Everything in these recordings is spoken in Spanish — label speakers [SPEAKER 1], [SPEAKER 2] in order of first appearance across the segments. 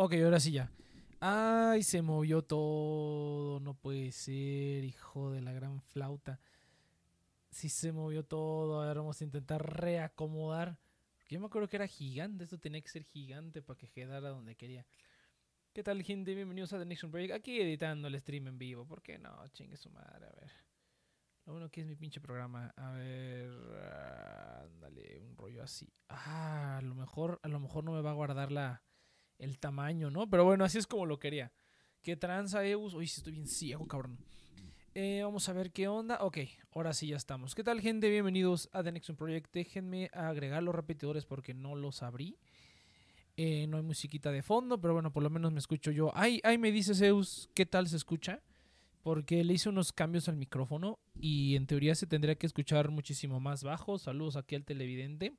[SPEAKER 1] Ok, ahora sí ya. Ay, se movió todo. No puede ser, hijo de la gran flauta. Sí se movió todo. A ver, vamos a intentar reacomodar. Porque Yo me acuerdo que era gigante. Esto tenía que ser gigante para que quedara donde quería. ¿Qué tal, gente? Bienvenidos a The Next Break. Aquí editando el stream en vivo. ¿Por qué no? Chingue su madre. A ver. Lo bueno que es mi pinche programa. A ver. Ándale, un rollo así. Ah, a lo mejor, a lo mejor no me va a guardar la el tamaño, ¿no? Pero bueno, así es como lo quería. ¿Qué tranza, Eus? Uy, estoy bien ciego, cabrón. Eh, vamos a ver qué onda. Ok, ahora sí ya estamos. ¿Qué tal, gente? Bienvenidos a The Nexon Project. Déjenme agregar los repetidores porque no los abrí. Eh, no hay musiquita de fondo, pero bueno, por lo menos me escucho yo. Ay, ay, me dice Zeus, ¿qué tal se escucha? Porque le hice unos cambios al micrófono y en teoría se tendría que escuchar muchísimo más bajo. Saludos aquí al televidente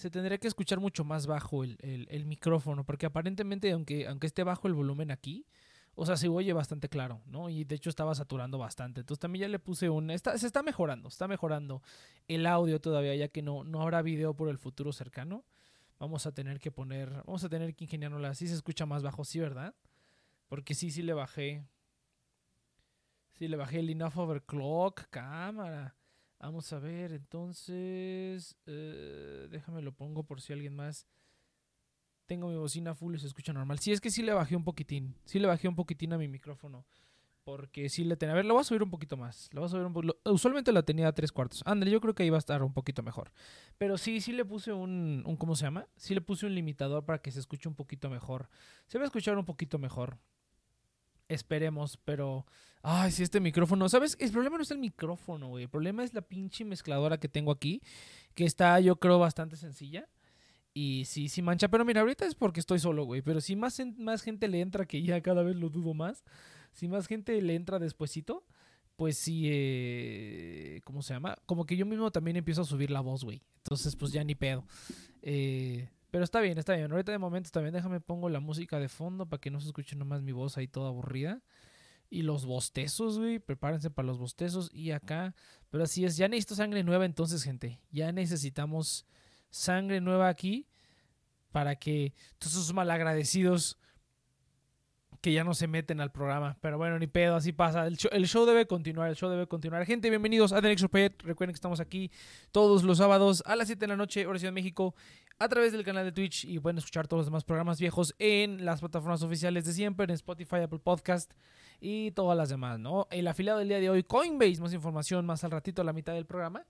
[SPEAKER 1] se tendría que escuchar mucho más bajo el, el- el micrófono, porque aparentemente, aunque, aunque esté bajo el volumen aquí, o sea, se oye bastante claro, ¿no? Y de hecho estaba saturando bastante. Entonces también ya le puse un... Está, se está mejorando, está mejorando el audio todavía, ya que no, no habrá video por el futuro cercano. Vamos a tener que poner... Vamos a tener que ingeniárnosla así, se escucha más bajo, sí, ¿verdad? Porque sí, sí le bajé... Sí, le bajé el enough overclock, cámara. Vamos a ver, entonces. eh, déjame lo pongo por si alguien más. Tengo mi bocina full y se escucha normal. Sí, es que sí le bajé un poquitín. Sí le bajé un poquitín a mi micrófono. Porque sí le tenía. A ver, lo voy a subir un poquito más. Lo voy a subir un Usualmente la tenía a tres cuartos. Ándale, yo creo que va a estar un poquito mejor. Pero sí, sí le puse un, un. ¿Cómo se llama? Sí le puse un limitador para que se escuche un poquito mejor. Se va a escuchar un poquito mejor. Esperemos, pero. Ay, sí, este micrófono. ¿Sabes? El problema no es el micrófono, güey. El problema es la pinche mezcladora que tengo aquí. Que está, yo creo, bastante sencilla. Y sí, sí mancha. Pero mira, ahorita es porque estoy solo, güey. Pero si más, más gente le entra, que ya cada vez lo dudo más. Si más gente le entra despuesito, pues sí, eh, ¿cómo se llama? Como que yo mismo también empiezo a subir la voz, güey. Entonces, pues ya ni pedo. Eh, pero está bien, está bien. Ahorita de momento también déjame pongo la música de fondo para que no se escuche nomás mi voz ahí toda aburrida. Y los bostezos, güey. Prepárense para los bostezos. Y acá. Pero así es. Ya necesito sangre nueva entonces, gente. Ya necesitamos sangre nueva aquí. Para que todos esos malagradecidos que ya no se meten al programa. Pero bueno, ni pedo, así pasa. El show, el show debe continuar, el show debe continuar. Gente, bienvenidos a The Next Project. Recuerden que estamos aquí todos los sábados a las 7 de la noche, hora Ciudad de México, a través del canal de Twitch. Y pueden escuchar todos los demás programas viejos en las plataformas oficiales de siempre, en Spotify, Apple Podcast y todas las demás, ¿no? El afiliado del día de hoy, Coinbase, más información más al ratito a la mitad del programa.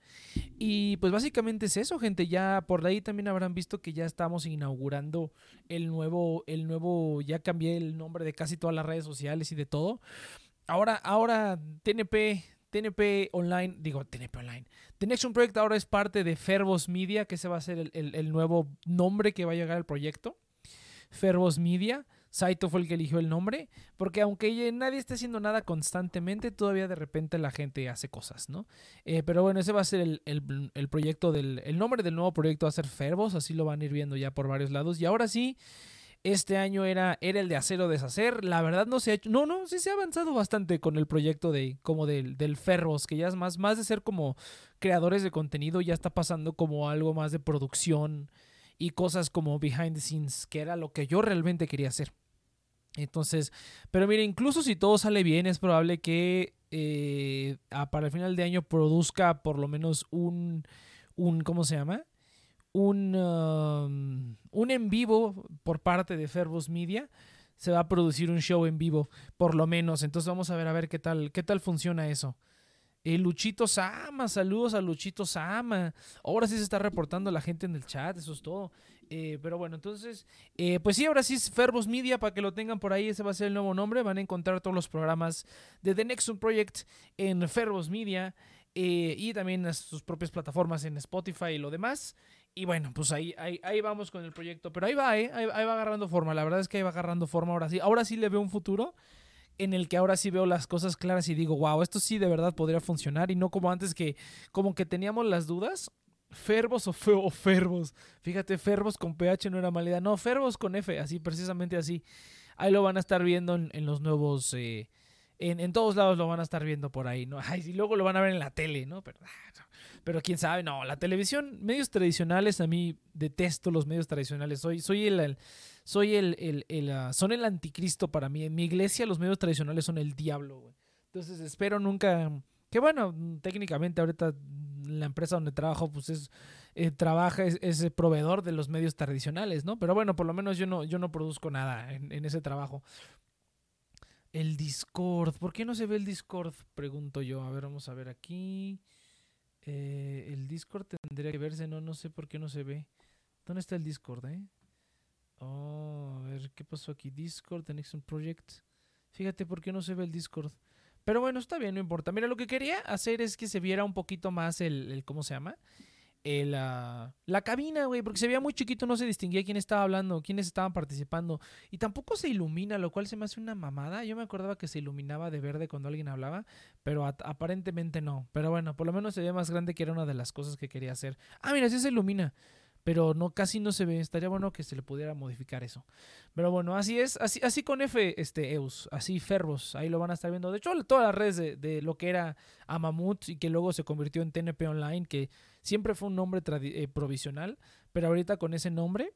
[SPEAKER 1] Y pues básicamente es eso, gente. Ya por ahí también habrán visto que ya estamos inaugurando el nuevo, el nuevo, ya cambié el nombre de casi todas las redes sociales y de todo. Ahora, ahora TNP, TNP Online, digo TNP Online. The Next One Project ahora es parte de Fervos Media, que ese va a ser el, el- el nuevo nombre que va a llegar al proyecto. Fervos Media. Saito fue el que eligió el nombre, porque aunque nadie esté haciendo nada constantemente, todavía de repente la gente hace cosas, ¿no? Eh, pero bueno, ese va a ser el, el- proyecto del. El nombre del nuevo proyecto va a ser Fervos, así lo van a ir viendo ya por varios lados. Y ahora sí, este año era, era el de hacer o deshacer. La verdad no se ha hecho. No, no, sí se ha avanzado bastante con el proyecto de como del, del Fervos, que ya es más, más de ser como creadores de contenido, ya está pasando como algo más de producción y cosas como behind the scenes, que era lo que yo realmente quería hacer. Entonces, pero mire, incluso si todo sale bien, es probable que eh, para el final de año produzca por lo menos un, un ¿cómo se llama? Un, um, un en vivo por parte de Fervos Media. Se va a producir un show en vivo, por lo menos. Entonces vamos a ver a ver qué tal, qué tal funciona eso. Eh, Luchito Sama, saludos a Luchito Sama. Ahora sí se está reportando la gente en el chat, eso es todo. Eh, pero bueno, entonces, eh, pues sí, ahora sí es Fervos Media, para que lo tengan por ahí, ese va a ser el nuevo nombre. Van a encontrar todos los programas de The Nexus Project en Fervos Media. eh, y también sus propias plataformas en Spotify y lo demás. Y bueno, pues ahí, ahí, ahí vamos con el proyecto. Pero ahí va, ¿eh? Ahí, ahí va agarrando forma. La verdad es que ahí va agarrando forma ahora sí. Ahora sí le veo un futuro en el que ahora sí veo las cosas claras y digo, wow, esto sí de verdad podría funcionar y no como antes que como que teníamos las dudas. Fervos o, feo, o Fervos. Fíjate, Fervos con PH no era mala. No, Fervos con F, así, precisamente así. Ahí lo van a estar viendo en, los nuevos... Eh, en, todos lados lo van a estar viendo por ahí, ¿no? Ay, y luego lo van a ver en la tele, ¿no? Pero, ah, quién sabe, no, la televisión, medios tradicionales, a mí detesto los medios tradicionales. Soy, soy el, soy el, uh, son el anticristo para mí. En mi iglesia los medios tradicionales son el diablo, güey. Entonces espero nunca, que bueno, técnicamente ahorita la empresa donde trabajo, pues es, eh, trabaja, es, es, proveedor de los medios tradicionales, ¿no? Pero bueno, por lo menos yo no, yo no produzco nada en, ese trabajo. El Discord. ¿Por qué no se ve el Discord? Pregunto yo. A ver, vamos a ver aquí. Eh, el Discord tendría que verse, no, no sé por qué no se ve. ¿Dónde está el Discord, eh? Oh, a ver, ¿qué pasó aquí? Discord, The Nixon Project. Fíjate por qué no se ve el Discord. Pero bueno, está bien, no importa. Mira, lo que quería hacer es que se viera un poquito más el, el ¿cómo se llama? El, uh, la cabina, güey, porque se veía muy chiquito, no se distinguía quién estaba hablando, quiénes estaban participando. Y tampoco se ilumina, lo cual se me hace una mamada. Yo me acordaba que se iluminaba de verde cuando alguien hablaba, pero aparentemente no. Pero bueno, por lo menos se ve más grande que era una de las cosas que quería hacer. Ah, mira, sí se ilumina pero no casi no se ve. Estaría bueno que se le pudiera modificar eso. Pero bueno, así es, así, así con F, este Eus, así Ferros, ahí lo van a estar viendo. De hecho, todas las redes de, de lo que era Amamut y que luego se convirtió en TNP Online, que siempre fue un nombre eh, provisional, pero ahorita con ese nombre,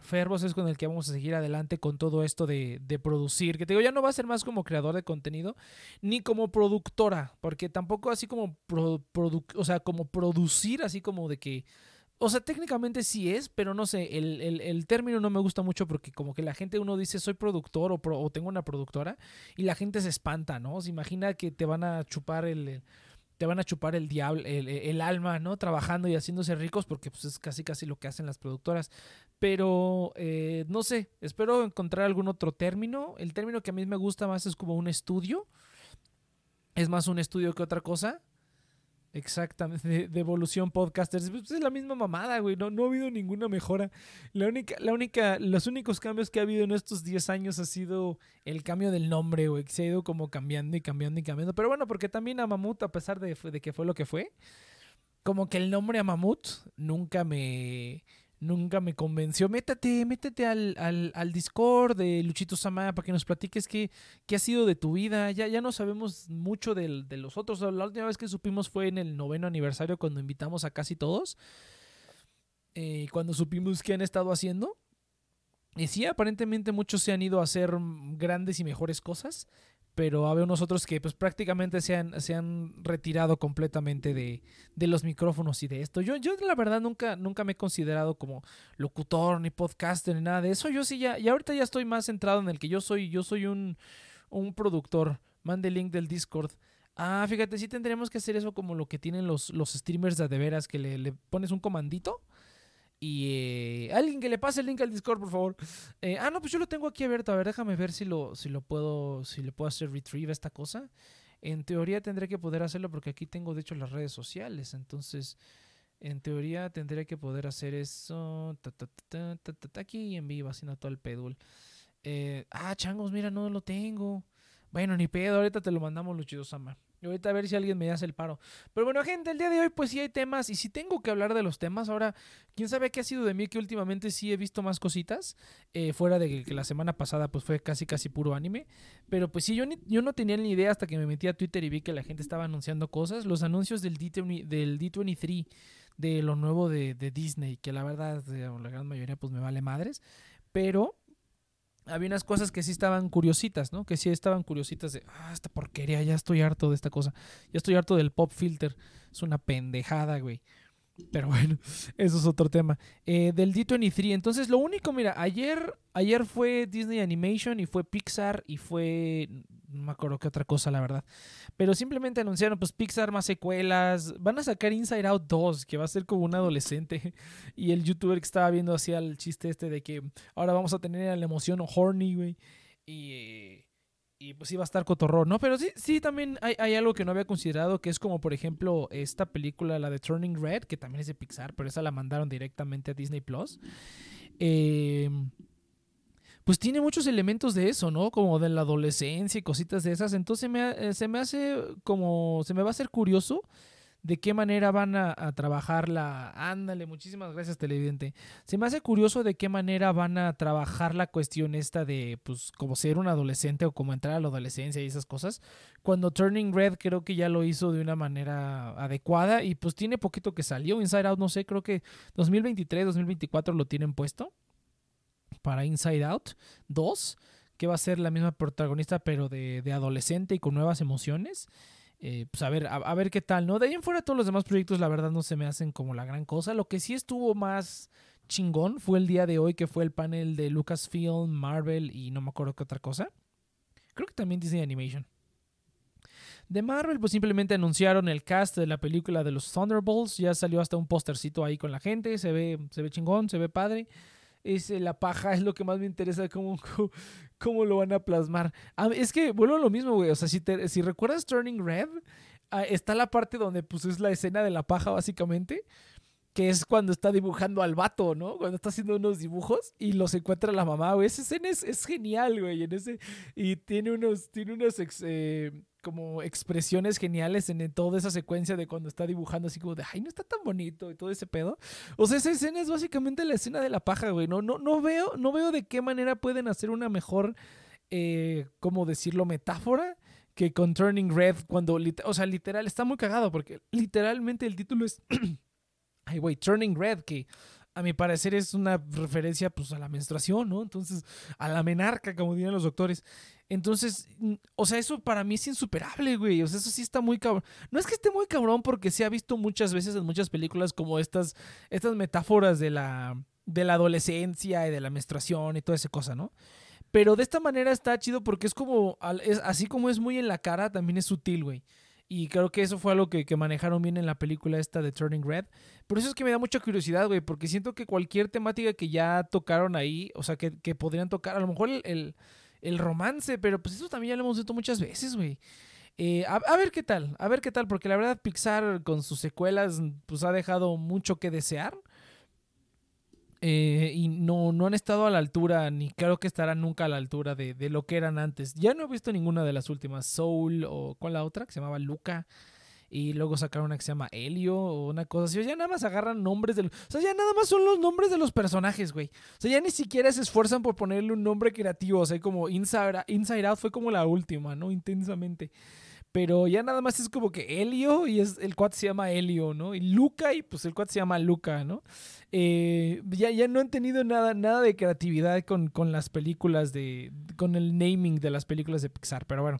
[SPEAKER 1] Fervos es con el que vamos a seguir adelante con todo esto de, de, producir. Que te digo, ya no va a ser más como creador de contenido, ni como productora, porque tampoco así como, o sea, como producir, así como de que o sea, técnicamente sí es, pero no sé, el, el, el, término no me gusta mucho porque como que la gente uno dice soy productor o, pro, o tengo una productora y la gente se espanta, ¿no? Se imagina que te van a chupar el, te van a chupar el diablo, el, el, alma, ¿no? Trabajando y haciéndose ricos porque pues es casi casi lo que hacen las productoras. Pero eh, no sé, espero encontrar algún otro término. El término que a mí me gusta más es como un estudio. Es más un estudio que otra cosa. Exactamente, de, evolución podcasters. Pues es la misma mamada, güey. No, no ha habido ninguna mejora. La única, la única, los únicos cambios que ha habido en estos 10 años ha sido el cambio del nombre, güey. Se ha ido como cambiando y cambiando y cambiando. Pero bueno, porque también a Mamut, a pesar de, de que fue lo que fue, como que el nombre a Mamut nunca me nunca me convenció. Métete, métete al, al, al Discord de Luchito Sama para que nos platiques qué, qué ha sido de tu vida. Ya, ya no sabemos mucho de, de los otros. La última vez que supimos fue en el noveno aniversario cuando invitamos a casi todos. Eh, cuando supimos qué han estado haciendo. Y sí, aparentemente muchos se han ido a hacer grandes y mejores cosas pero había unos otros que pues prácticamente se han, se han retirado completamente de, de, los micrófonos y de esto. Yo, yo la verdad nunca, nunca me he considerado como locutor ni podcaster ni nada de eso. Yo sí ya, y ahorita ya estoy más centrado en el que yo soy, yo soy un, un productor. Mande el link del Discord. Ah, fíjate, sí tendríamos que hacer eso como lo que tienen los, los streamers de, de veras, que le, le pones un comandito y eh, alguien que le pase el link al Discord, por favor. Eh, ah, no, pues yo lo tengo aquí abierto. A ver, déjame ver si lo, si lo puedo, si le puedo hacer retrieve a esta cosa. En teoría tendré que poder hacerlo porque aquí tengo de hecho las redes sociales. Entonces, en teoría tendré que poder hacer eso. Ta, ta, ta, aquí en vivo, haciendo todo el pedul. Eh, ah, changos, mira, no lo tengo. Bueno, ni pedo, ahorita te lo mandamos, Luchido Sama. Y ahorita a ver si alguien me hace el paro. Pero bueno, gente, el día de hoy pues sí hay temas. Y si tengo que hablar de los temas, ahora, quién sabe qué ha sido de mí, que últimamente sí he visto más cositas. Eh, fuera de que la semana pasada pues fue casi casi puro anime. Pero pues sí, yo, ni, yo no tenía ni idea hasta que me metí a Twitter y vi que la gente estaba anunciando cosas. Los anuncios del, D20, del D23, de lo nuevo de, de Disney, que la verdad, la gran mayoría pues me vale madres. Pero había unas cosas que sí estaban curiositas, ¿no? Que sí estaban curiositas de, ah, esta porquería, ya estoy harto de esta cosa. Ya estoy harto del pop filter. Es una pendejada, güey. Pero bueno, eso es otro tema. Eh, del D23. Entonces, lo único, mira, ayer, ayer fue Disney Animation y fue Pixar y fue. No me acuerdo qué otra cosa, la verdad. Pero simplemente anunciaron, pues, Pixar más secuelas. Van a sacar Inside Out 2, que va a ser como un adolescente. Y el youtuber que estaba viendo hacía el chiste este de que ahora vamos a tener la emoción horny, güey. Y. Y y pues iba a estar cotorrón, ¿no? Pero sí, sí, también hay, hay, algo que no había considerado, que es como, por ejemplo, esta película, la de Turning Red, que también es de Pixar, pero esa la mandaron directamente a Disney Plus. Eh, pues tiene muchos elementos de eso, ¿no? Como de la adolescencia y cositas de esas. Entonces me, eh, se me hace como, se me va a hacer curioso de qué manera van a, a trabajarla. Ándale, muchísimas gracias, televidente. Se me hace curioso de qué manera van a trabajar la cuestión esta de, pues, como ser un adolescente o como entrar a la adolescencia y esas cosas. Cuando Turning Red creo que ya lo hizo de una manera adecuada y pues tiene poquito que salió. Inside Out, no sé, creo que 2023, 2024 lo tienen puesto para Inside Out 2, que va a ser la misma protagonista pero de, de adolescente y con nuevas emociones. Eh, pues a ver, a, ver qué tal, ¿no? De ahí en fuera todos los demás proyectos la verdad no se me hacen como la gran cosa. Lo que sí estuvo más chingón fue el día de hoy que fue el panel de Lucasfilm, Marvel y no me acuerdo qué otra cosa. Creo que también Disney Animation. De Marvel, pues simplemente anunciaron el cast de la película de los Thunderbolts. Ya salió hasta un postercito ahí con la gente. Se ve, se ve chingón, se ve padre. Es la paja, es lo que más me interesa, cómo, cómo, lo van a plasmar. Es que vuelvo a lo mismo, güey. O sea, si, te, si recuerdas Turning Red, ah, está la parte donde pues es la escena de la paja, básicamente que es cuando está dibujando al vato, ¿no? Cuando está haciendo unos dibujos y los encuentra la mamá, güey. Esa escena es, es genial, güey. En ese, y tiene unos, tiene unos eh, como expresiones geniales en, toda esa secuencia de cuando está dibujando así como de, ay, no está tan bonito y todo ese pedo. O sea, esa escena es básicamente la escena de la paja, güey. No, no, no, veo, no veo de qué manera pueden hacer una mejor, eh, ¿cómo decirlo?, metáfora que con Turning Red cuando, o sea, literal, está muy cagado porque literalmente el título es... Ay, güey, Turning Red, que a mi parecer es una referencia pues a la menstruación, ¿no? Entonces, a la menarca, como dirían los doctores. Entonces, o sea, eso para mí es insuperable, güey. O sea, eso sí está muy cabrón. No es que esté muy cabrón porque se ha visto muchas veces en muchas películas como estas, estas metáforas de la, de la adolescencia y de la menstruación y toda esa cosa, ¿no? Pero de esta manera está chido porque es como, es, así como es muy en la cara, también es sutil, güey. Y creo que eso fue algo que, que, manejaron bien en la película esta de Turning Red. Por eso es que me da mucha curiosidad, güey, porque siento que cualquier temática que ya tocaron ahí, o sea, que, que podrían tocar, a lo mejor el, el, romance, pero pues eso también ya lo hemos visto muchas veces, güey. Eh, a, a, ver qué tal, a ver qué tal, porque la verdad Pixar con sus secuelas pues ha dejado mucho que desear. Eh, y no, no han estado a la altura, ni creo que estarán nunca a la altura de, de, lo que eran antes. Ya no he visto ninguna de las últimas, Soul o con la otra, que se llamaba Luca. Y luego sacaron una que se llama Helio o una cosa así. O ya nada más agarran nombres de los... O sea, ya nada más son los nombres de los personajes, güey. O sea, ya ni siquiera se esfuerzan por ponerle un nombre creativo. O sea, como Inside, Inside Out fue como la última, ¿no? Intensamente. Pero ya nada más es como que Helio y es, el cuate se llama Helio, ¿no? Y Luca y pues el cuate se llama Luca, ¿no? Eh, ya, ya no han tenido nada, nada de creatividad con, con las películas de... con el naming de las películas de Pixar, pero bueno.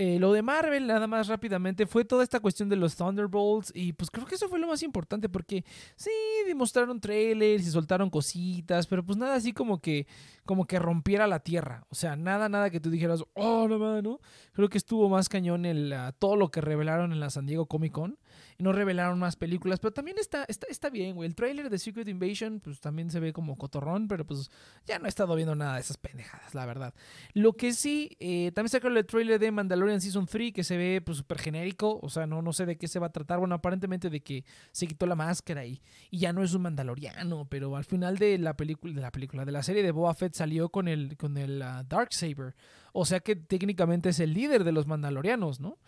[SPEAKER 1] Eh, lo de Marvel, nada más rápidamente, fue toda esta cuestión de los Thunderbolts. Y pues creo que eso fue lo más importante. Porque sí, demostraron trailers y soltaron cositas. Pero pues nada así como que. Como que rompiera la tierra. O sea, nada, nada que tú dijeras. Oh, no, no. Creo que estuvo más cañón el, uh, todo lo que revelaron en la San Diego Comic Con. No revelaron más películas. Pero también está, está, está bien, güey. El trailer de Secret Invasion, pues también se ve como cotorrón. Pero pues ya no he estado viendo nada de esas pendejadas, la verdad. Lo que sí, eh, también sacaron el trailer de Mandalorian Season 3 que se ve pues súper genérico, o sea, no, no sé de qué se va a tratar, bueno, aparentemente de que se quitó la máscara y, y ya no es un mandaloriano, pero al final de la película, de la película, de la serie de Boba Fett salió con el, con el uh, Darksaber, o sea que técnicamente es el líder de los mandalorianos, ¿no?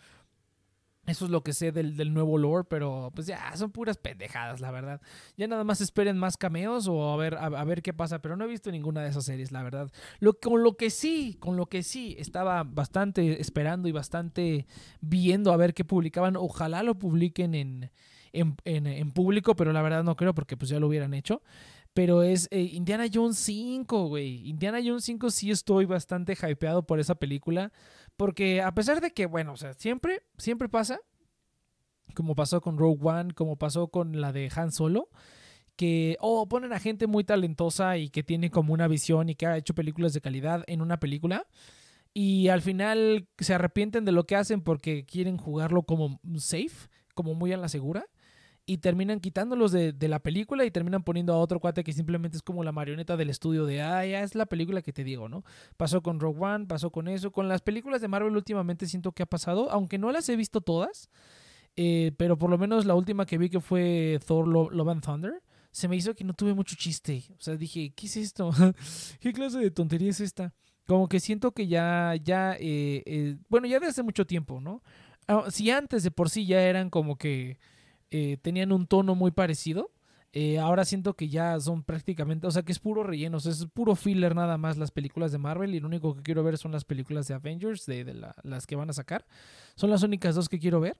[SPEAKER 1] Eso es lo que sé del, del, nuevo lore, pero pues ya son puras pendejadas, la verdad. Ya nada más esperen más cameos o a ver, a, ver qué pasa, pero no he visto ninguna de esas series, la verdad. Lo, con lo que sí, con lo que sí, estaba bastante esperando y bastante viendo a ver qué publicaban. Ojalá lo publiquen en, en, en, en público, pero la verdad no creo porque pues ya lo hubieran hecho. Pero es eh, Indiana Jones 5, güey. Indiana Jones 5 sí estoy bastante hypeado por esa película. Porque a pesar de que, bueno, o sea, siempre, siempre pasa, como pasó con Rogue One, como pasó con la de Han Solo, que, oh, ponen a gente muy talentosa y que tiene como una visión y que ha hecho películas de calidad en una película. Y al final se arrepienten de lo que hacen porque quieren jugarlo como safe, como muy a la segura. Y terminan quitándolos de, de la película y terminan poniendo a otro cuate que simplemente es como la marioneta del estudio de, ah, ya es la película que te digo, ¿no? Pasó con Rogue One, pasó con eso. Con las películas de Marvel últimamente siento que ha pasado, aunque no las he visto todas, eh, pero por lo menos la última que vi que fue Thor Love and Thunder, se me hizo que no tuve mucho chiste. O sea, dije, ¿qué es esto? ¿Qué clase de tontería es esta? Como que siento que ya, ya, eh, eh, bueno, ya de hace mucho tiempo, ¿no? Ah, si antes de por sí ya eran como que eh, tenían un tono muy parecido, ahora siento que ya son prácticamente, o sea, que es puro relleno, o es puro filler nada más las películas de Marvel y lo único que quiero ver son las películas de Avengers, de, las que van a sacar. Son las únicas dos que quiero ver.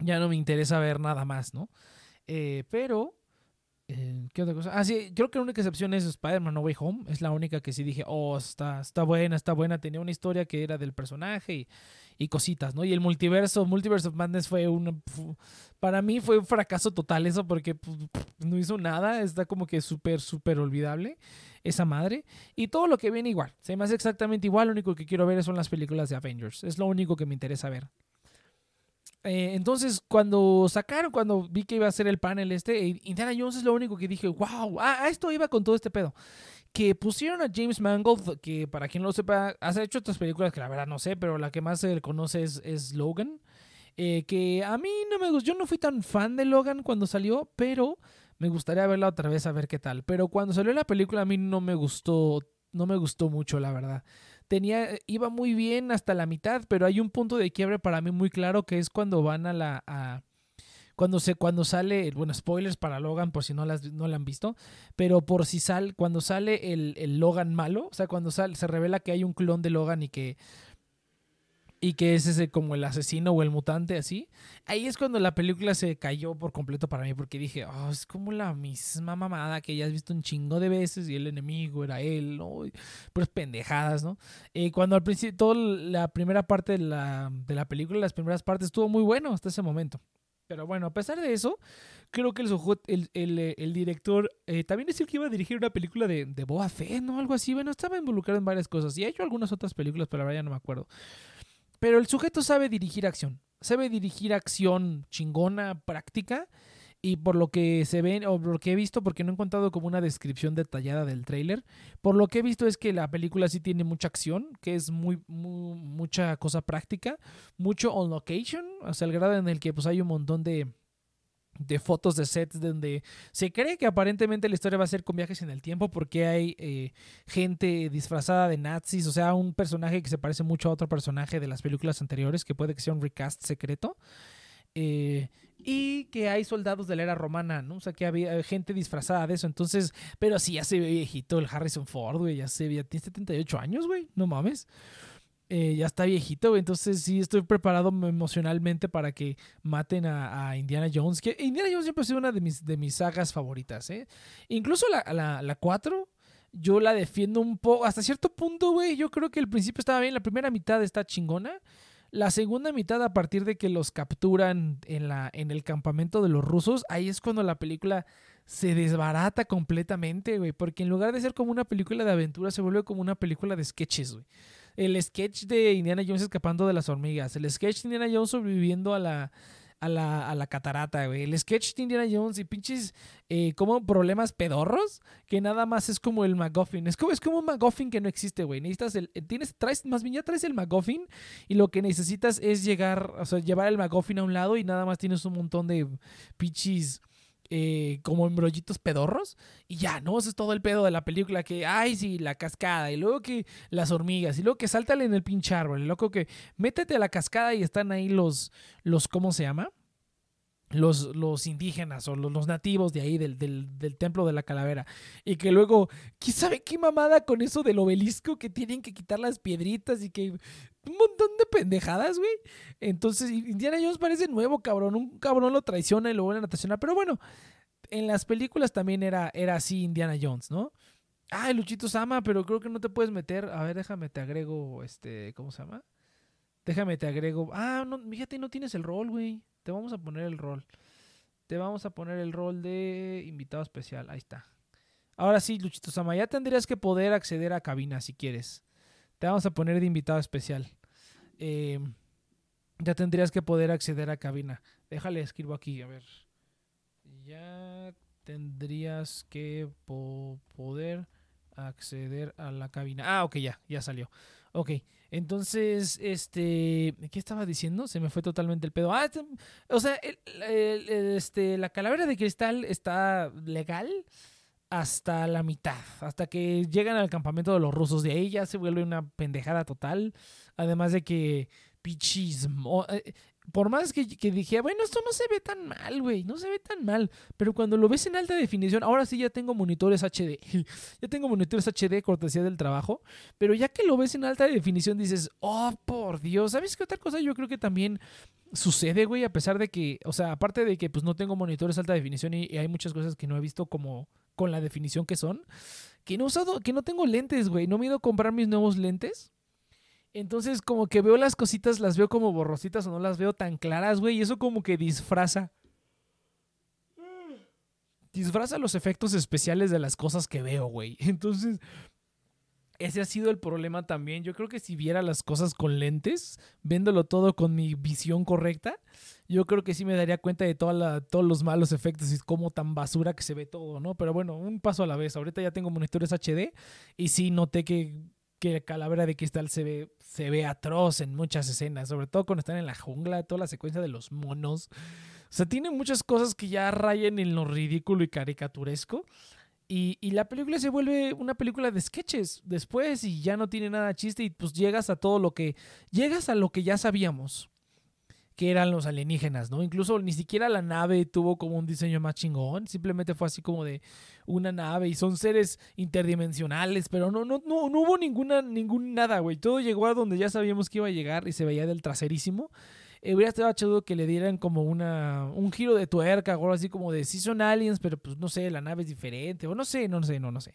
[SPEAKER 1] Ya no me interesa ver nada más, ¿no? pero eh, ¿Qué otra cosa? Ah, sí, creo que la única excepción es Spider-Man No Way Home. Es la única que sí dije, oh, está, está buena, está buena. Tenía una historia que era del personaje y, cositas, ¿no? Y el multiverso, Multiverse of Madness fue un. Para mí fue un fracaso total eso porque pues, no hizo nada. Está como que súper, súper olvidable esa madre. Y todo lo que viene igual. Se me hace exactamente igual. Lo único que quiero ver son las películas de Avengers. Es lo único que me interesa ver. Eh, entonces, cuando sacaron, cuando vi que iba a ser el panel este, Indiana Jones es lo único que dije, wow, ah, esto iba con todo este pedo. Que pusieron a James Mangold, que para quien no lo sepa, ha hecho otras películas que la verdad no sé, pero la que más se conoce es, Logan. Eh, que a mí no me gustó, yo no fui tan fan de Logan cuando salió, pero me gustaría verla otra vez a ver qué tal. Pero cuando salió la película a mí no me gustó, no me gustó mucho, la verdad tenía, iba muy bien hasta la mitad, pero hay un punto de quiebre para mí muy claro que es cuando van a la... cuando, se, cuando sale, bueno, spoilers para Logan por si no, las, no la han visto, pero por si sale, cuando sale el, el Logan malo, o sea, cuando sale, se revela que hay un clon de Logan y que y que es ese como el asesino o el mutante así. Ahí es cuando la película se cayó por completo para mí porque dije, oh, es como la misma mamada que ya has visto un chingo de veces y el enemigo era él, ¿no? Pues pendejadas, ¿no? Eh, cuando al principio, toda la primera parte de la, de la película, las primeras partes, estuvo muy bueno hasta ese momento. Pero bueno, a pesar de eso, creo que el, el, el, director eh, también decía que iba a dirigir una película de, de Boa Fett, ¿no? Algo así. Bueno, estaba involucrado en varias cosas. Y ha hecho algunas otras películas, pero ahora ya no me acuerdo. Pero el sujeto sabe dirigir acción. Sabe dirigir acción chingona, práctica. Y por lo que se ve, o por lo que he visto, porque no he encontrado como una descripción detallada del tráiler, por lo que he visto es que la película sí tiene mucha acción, que es muy, mucha cosa práctica, mucho on location, o el grado en el que pues hay un montón de, de fotos de sets donde se cree que aparentemente la historia va a ser con viajes en el tiempo porque hay eh, gente disfrazada de nazis, o sea, un personaje que se parece mucho a otro personaje de las películas anteriores, que puede que sea un recast secreto. Eh, y que hay soldados de la era romana, ¿no? O sea, que había gente disfrazada de eso. Entonces, pero sí, ya se ve viejito el Harrison Ford, güey, ya se ve, tiene 78 años, güey, no mames. Eh, ya está viejito, entonces sí estoy preparado emocionalmente para que maten a, Indiana Jones. Que Indiana Jones siempre ha sido una de mis, de mis sagas favoritas, ¿eh? Incluso la, la, la 4, yo la defiendo un poco, hasta cierto punto, güey. Yo creo que el principio estaba bien, la primera mitad está chingona. La segunda mitad, a partir de que los capturan en, la, en el campamento de los rusos, ahí es cuando la película se desbarata completamente, güey. Porque en lugar de ser como una película de aventura, se vuelve como una película de sketches, güey el sketch de Indiana Jones escapando de las hormigas, el sketch de Indiana Jones sobreviviendo a la, a la, a la catarata, güey. El sketch de Indiana Jones y pinches eh, como problemas pedorros que nada más es como el McGuffin. Es como, es como un McGuffin que no existe, güey. Necesitas el. Eh, tienes, traes, más bien ya traes el McGuffin y lo que necesitas es llegar, o sea, llevar el McGuffin a un lado y nada más tienes un montón de pinches eh, como embrollitos pedorros y ya, ¿no? Eso es todo el pedo de la película que, ay, sí, la cascada y luego que las hormigas y luego que sáltale en el pinche árbol y luego que métete a la cascada y están ahí los, los ¿cómo se llama? Los, los, indígenas o los, nativos de ahí del, del, templo de la calavera. Y que luego, ¿quién sabe qué mamada con eso del obelisco que tienen que quitar las piedritas y que un montón de pendejadas, güey. Entonces, Indiana Jones parece nuevo, cabrón. Un cabrón lo traiciona y lo vuelven a traicionar. Pero bueno, en las películas también era, era así Indiana Jones, ¿no? Ah, Luchito Sama, pero creo que no te puedes meter. A ver, déjame, te agrego, este, ¿cómo se llama? Déjame, te agrego. Ah, no, fíjate, no tienes el rol, güey. Te vamos a poner el rol. Te vamos a poner el rol de invitado especial. Ahí está. Ahora sí, Luchito Sama, ya tendrías que poder acceder a cabina si quieres. Te vamos a poner de invitado especial. Eh, ya tendrías que poder acceder a cabina. Déjale, escribo aquí, a ver. ya tendrías que po- poder acceder a la cabina. Ah, ok, ya, ya salió. Ok, entonces, este, ¿qué estaba diciendo? Se me fue totalmente el pedo. Ah, este, o sea, este, la calavera de cristal está legal hasta la mitad, hasta que llegan al campamento de los rusos. De ahí ya se vuelve una pendejada total. Además de que, pichis, mo- eh, por más que, dije, bueno, esto no se ve tan mal, güey, no se ve tan mal. Pero cuando lo ves en alta definición, ahora sí ya tengo monitores HD. ya tengo monitores HD, cortesía del trabajo. Pero ya que lo ves en alta definición, dices, oh, por Dios. ¿Sabes qué otra cosa yo creo que también sucede, güey? A pesar de que, o sea, aparte de que pues no tengo monitores alta definición y, y hay muchas cosas que no he visto como con la definición que son, que no he usado, que no tengo lentes, güey. No me he ido a comprar mis nuevos lentes. Entonces, como que veo las cositas, las veo como borrositas o no las veo tan claras, güey. Y eso como que disfraza. Disfraza los efectos especiales de las cosas que veo, güey. Entonces, ese ha sido el problema también. Yo creo que si viera las cosas con lentes, viéndolo todo con mi visión correcta, yo creo que sí me daría cuenta de toda la- todos los malos efectos y cómo tan basura que se ve todo, ¿no? Pero bueno, un paso a la vez. Ahorita ya tengo monitores HD y sí noté que, que Calavera de Cristal se ve, se ve atroz en muchas escenas, sobre todo cuando están en la jungla, toda la secuencia de los monos. O sea, tiene muchas cosas que ya rayen en lo ridículo y caricaturesco. Y, y la película se vuelve una película de sketches después y ya no tiene nada chiste y pues llegas a todo lo que... Llegas a lo que ya sabíamos que eran los alienígenas, ¿no? Incluso ni siquiera la nave tuvo como un diseño más chingón, simplemente fue así como de una nave y son seres interdimensionales, pero no, no, no, no hubo ninguna, ningún nada, güey. Todo llegó a donde ya sabíamos que iba a llegar y se veía del traserísimo. Eh, hubiera estado chido que le dieran como una, un giro de tuerca o algo así como de sí son aliens, pero pues no sé, la nave es diferente, o no sé, no sé, no, no sé.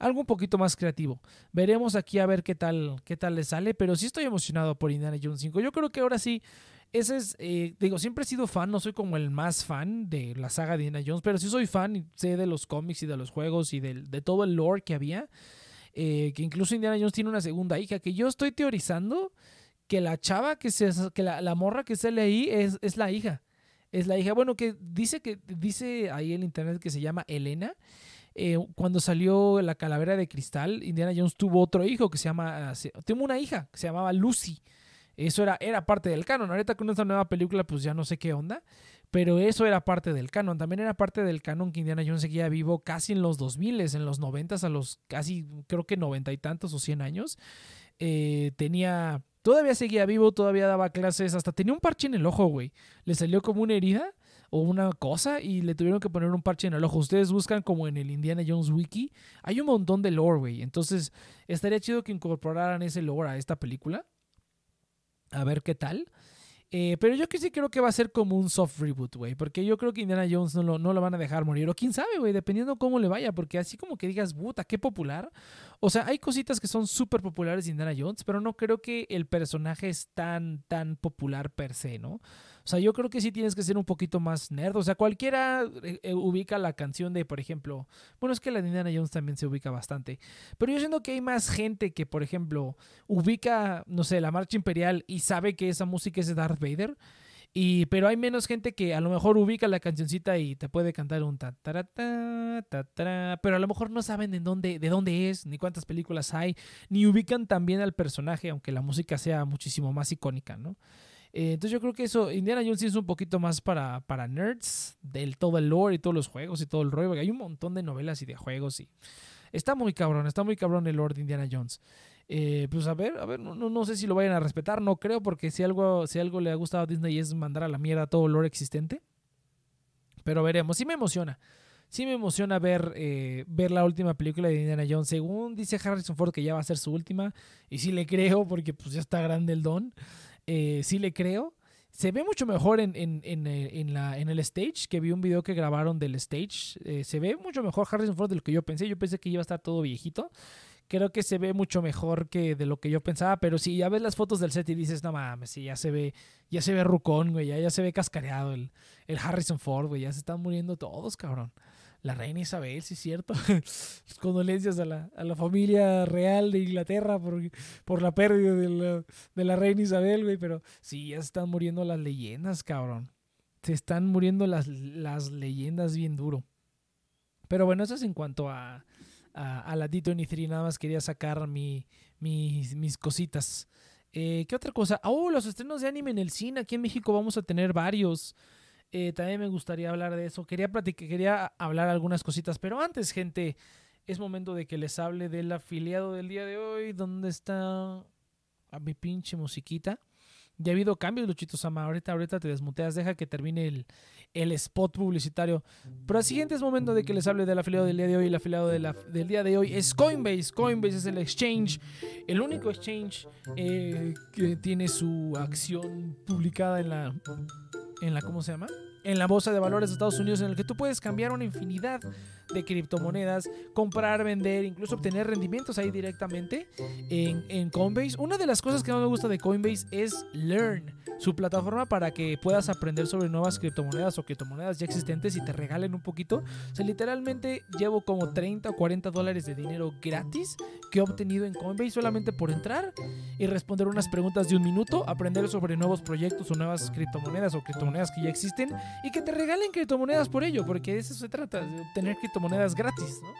[SPEAKER 1] Algo un poquito más creativo. Veremos aquí a ver qué tal, qué tal le sale, pero sí estoy emocionado por Indiana Jones 5. Yo creo que ahora sí, ese es, eh, digo, siempre he sido fan, no soy como el más fan de la saga de Indiana Jones, pero sí soy fan y sé de los cómics y de los juegos y del- de, todo el lore que había. eh, que incluso Indiana Jones tiene una segunda hija, que yo estoy teorizando que la chava que se que la, la morra que sale ahí es, es la hija. Es la hija. Bueno, que dice que dice ahí en internet que se llama Elena. Eh, cuando salió la calavera de cristal, Indiana Jones tuvo otro hijo que se llama. se- Tuvo una hija que se llamaba Lucy. Eso era, era parte del canon. Ahorita con esta nueva película, pues ya no sé qué onda. Pero eso era parte del canon. También era parte del canon que Indiana Jones seguía vivo casi en los 2000, en los 90 a los casi, creo que noventa y tantos o 100 años. Eh, tenía. Todavía seguía vivo, todavía daba clases, hasta tenía un parche en el ojo, güey. Le salió como una herida o una cosa y le tuvieron que poner un parche en el ojo. Ustedes buscan como en el Indiana Jones Wiki. Hay un montón de lore, güey. Entonces, estaría chido que incorporaran ese lore a esta película. A ver qué tal. Eh, pero yo sí creo que va a ser como un soft reboot, güey. Porque yo creo que Indiana Jones no lo, no lo van a dejar morir. O quién sabe, güey, dependiendo cómo le vaya. Porque así como que digas, puta, qué popular. O sea, hay cositas que son súper populares de Indiana Jones, pero no creo que el personaje es tan, tan popular per se, ¿no? O sea, yo creo que sí tienes que ser un poquito más nerd. O sea, cualquiera eh, eh, ubica la canción de, por ejemplo, bueno, es que la de Indiana Jones también se ubica bastante. Pero yo siento que hay más gente que, por ejemplo, ubica, no sé, la marcha imperial y sabe que esa música es de Darth Vader. Y, pero hay menos gente que a lo mejor ubica la cancioncita y te puede cantar un ta ta ta ta pero a lo mejor no saben de dónde, de dónde es, ni cuántas películas hay, ni ubican también al personaje, aunque la música sea muchísimo más icónica, ¿no? Eh, entonces yo creo que eso, Indiana Jones es un poquito más para, para nerds, del todo el lore y todos los juegos y todo el rollo, porque hay un montón de novelas y de juegos y está muy cabrón, está muy cabrón el lore de Indiana Jones. Eh, pues a ver, a ver, no, no, no sé si lo vayan a respetar, no creo, porque si algo, si algo le ha gustado a Disney es mandar a la mierda todo el lore existente. Pero veremos, sí me emociona. Sí me emociona ver, eh, ver la última película de Indiana Jones. Según dice Harrison Ford que ya va a ser su última. Y sí le creo, porque pues ya está grande el don. Eh, sí le creo. Se ve mucho mejor en, en, eh, en la, en el stage, que vi un video que grabaron del stage. Eh, se ve mucho mejor Harrison Ford de lo que yo pensé. Yo pensé que iba a estar todo viejito creo que se ve mucho mejor que de lo que yo pensaba, pero si ya ves las fotos del set y dices, no mames, sí, ya se ve, ya se ve rucón, güey, ya, ya se ve cascareado el, el Harrison Ford, güey, ya se están muriendo todos, cabrón. La reina Isabel, sí es cierto. Condolencias a la, a la familia real de Inglaterra por, por la pérdida de la, de la reina Isabel, güey, pero sí, ya están muriendo las leyendas, cabrón. se están muriendo las, las leyendas bien duro. Pero bueno, eso es en cuanto a, a, a la D23. Nada más quería sacar mi, mis, mis cositas. Eh, ¿Qué otra cosa? Oh, los estrenos de anime en el cine. Aquí en México vamos a tener varios. Eh, también me gustaría hablar de eso. Quería, platicar, quería hablar algunas cositas. Pero antes, gente, es momento de que les hable del afiliado del día de hoy. ¿Dónde está a mi pinche musiquita? Ya ha habido cambios, Luchito Sama. Ahorita, ahorita te desmuteas. Deja que termine el, el spot publicitario. Pero al siguiente es momento de que les hable del afiliado del día de hoy. El afiliado de del día de hoy es Coinbase. Coinbase es el exchange, el único exchange eh, que tiene su acción publicada en la, en la, ¿cómo se llama? En la bolsa de valores de Estados Unidos, en el que tú puedes cambiar una infinidad de criptomonedas, comprar, vender, incluso obtener rendimientos ahí directamente en, en Coinbase. Una de las cosas que más me gusta de Coinbase es Learn, su plataforma para que puedas aprender sobre nuevas criptomonedas o criptomonedas ya existentes y te regalen un poquito. O literalmente llevo como 30 o 40 dólares de dinero gratis que he obtenido en Coinbase solamente por entrar y responder unas preguntas de un minuto, aprender sobre nuevos proyectos o nuevas criptomonedas o criptomonedas que ya existen y que te regalen criptomonedas por ello, porque de eso se trata, de obtener criptomonedas gratis, ¿no?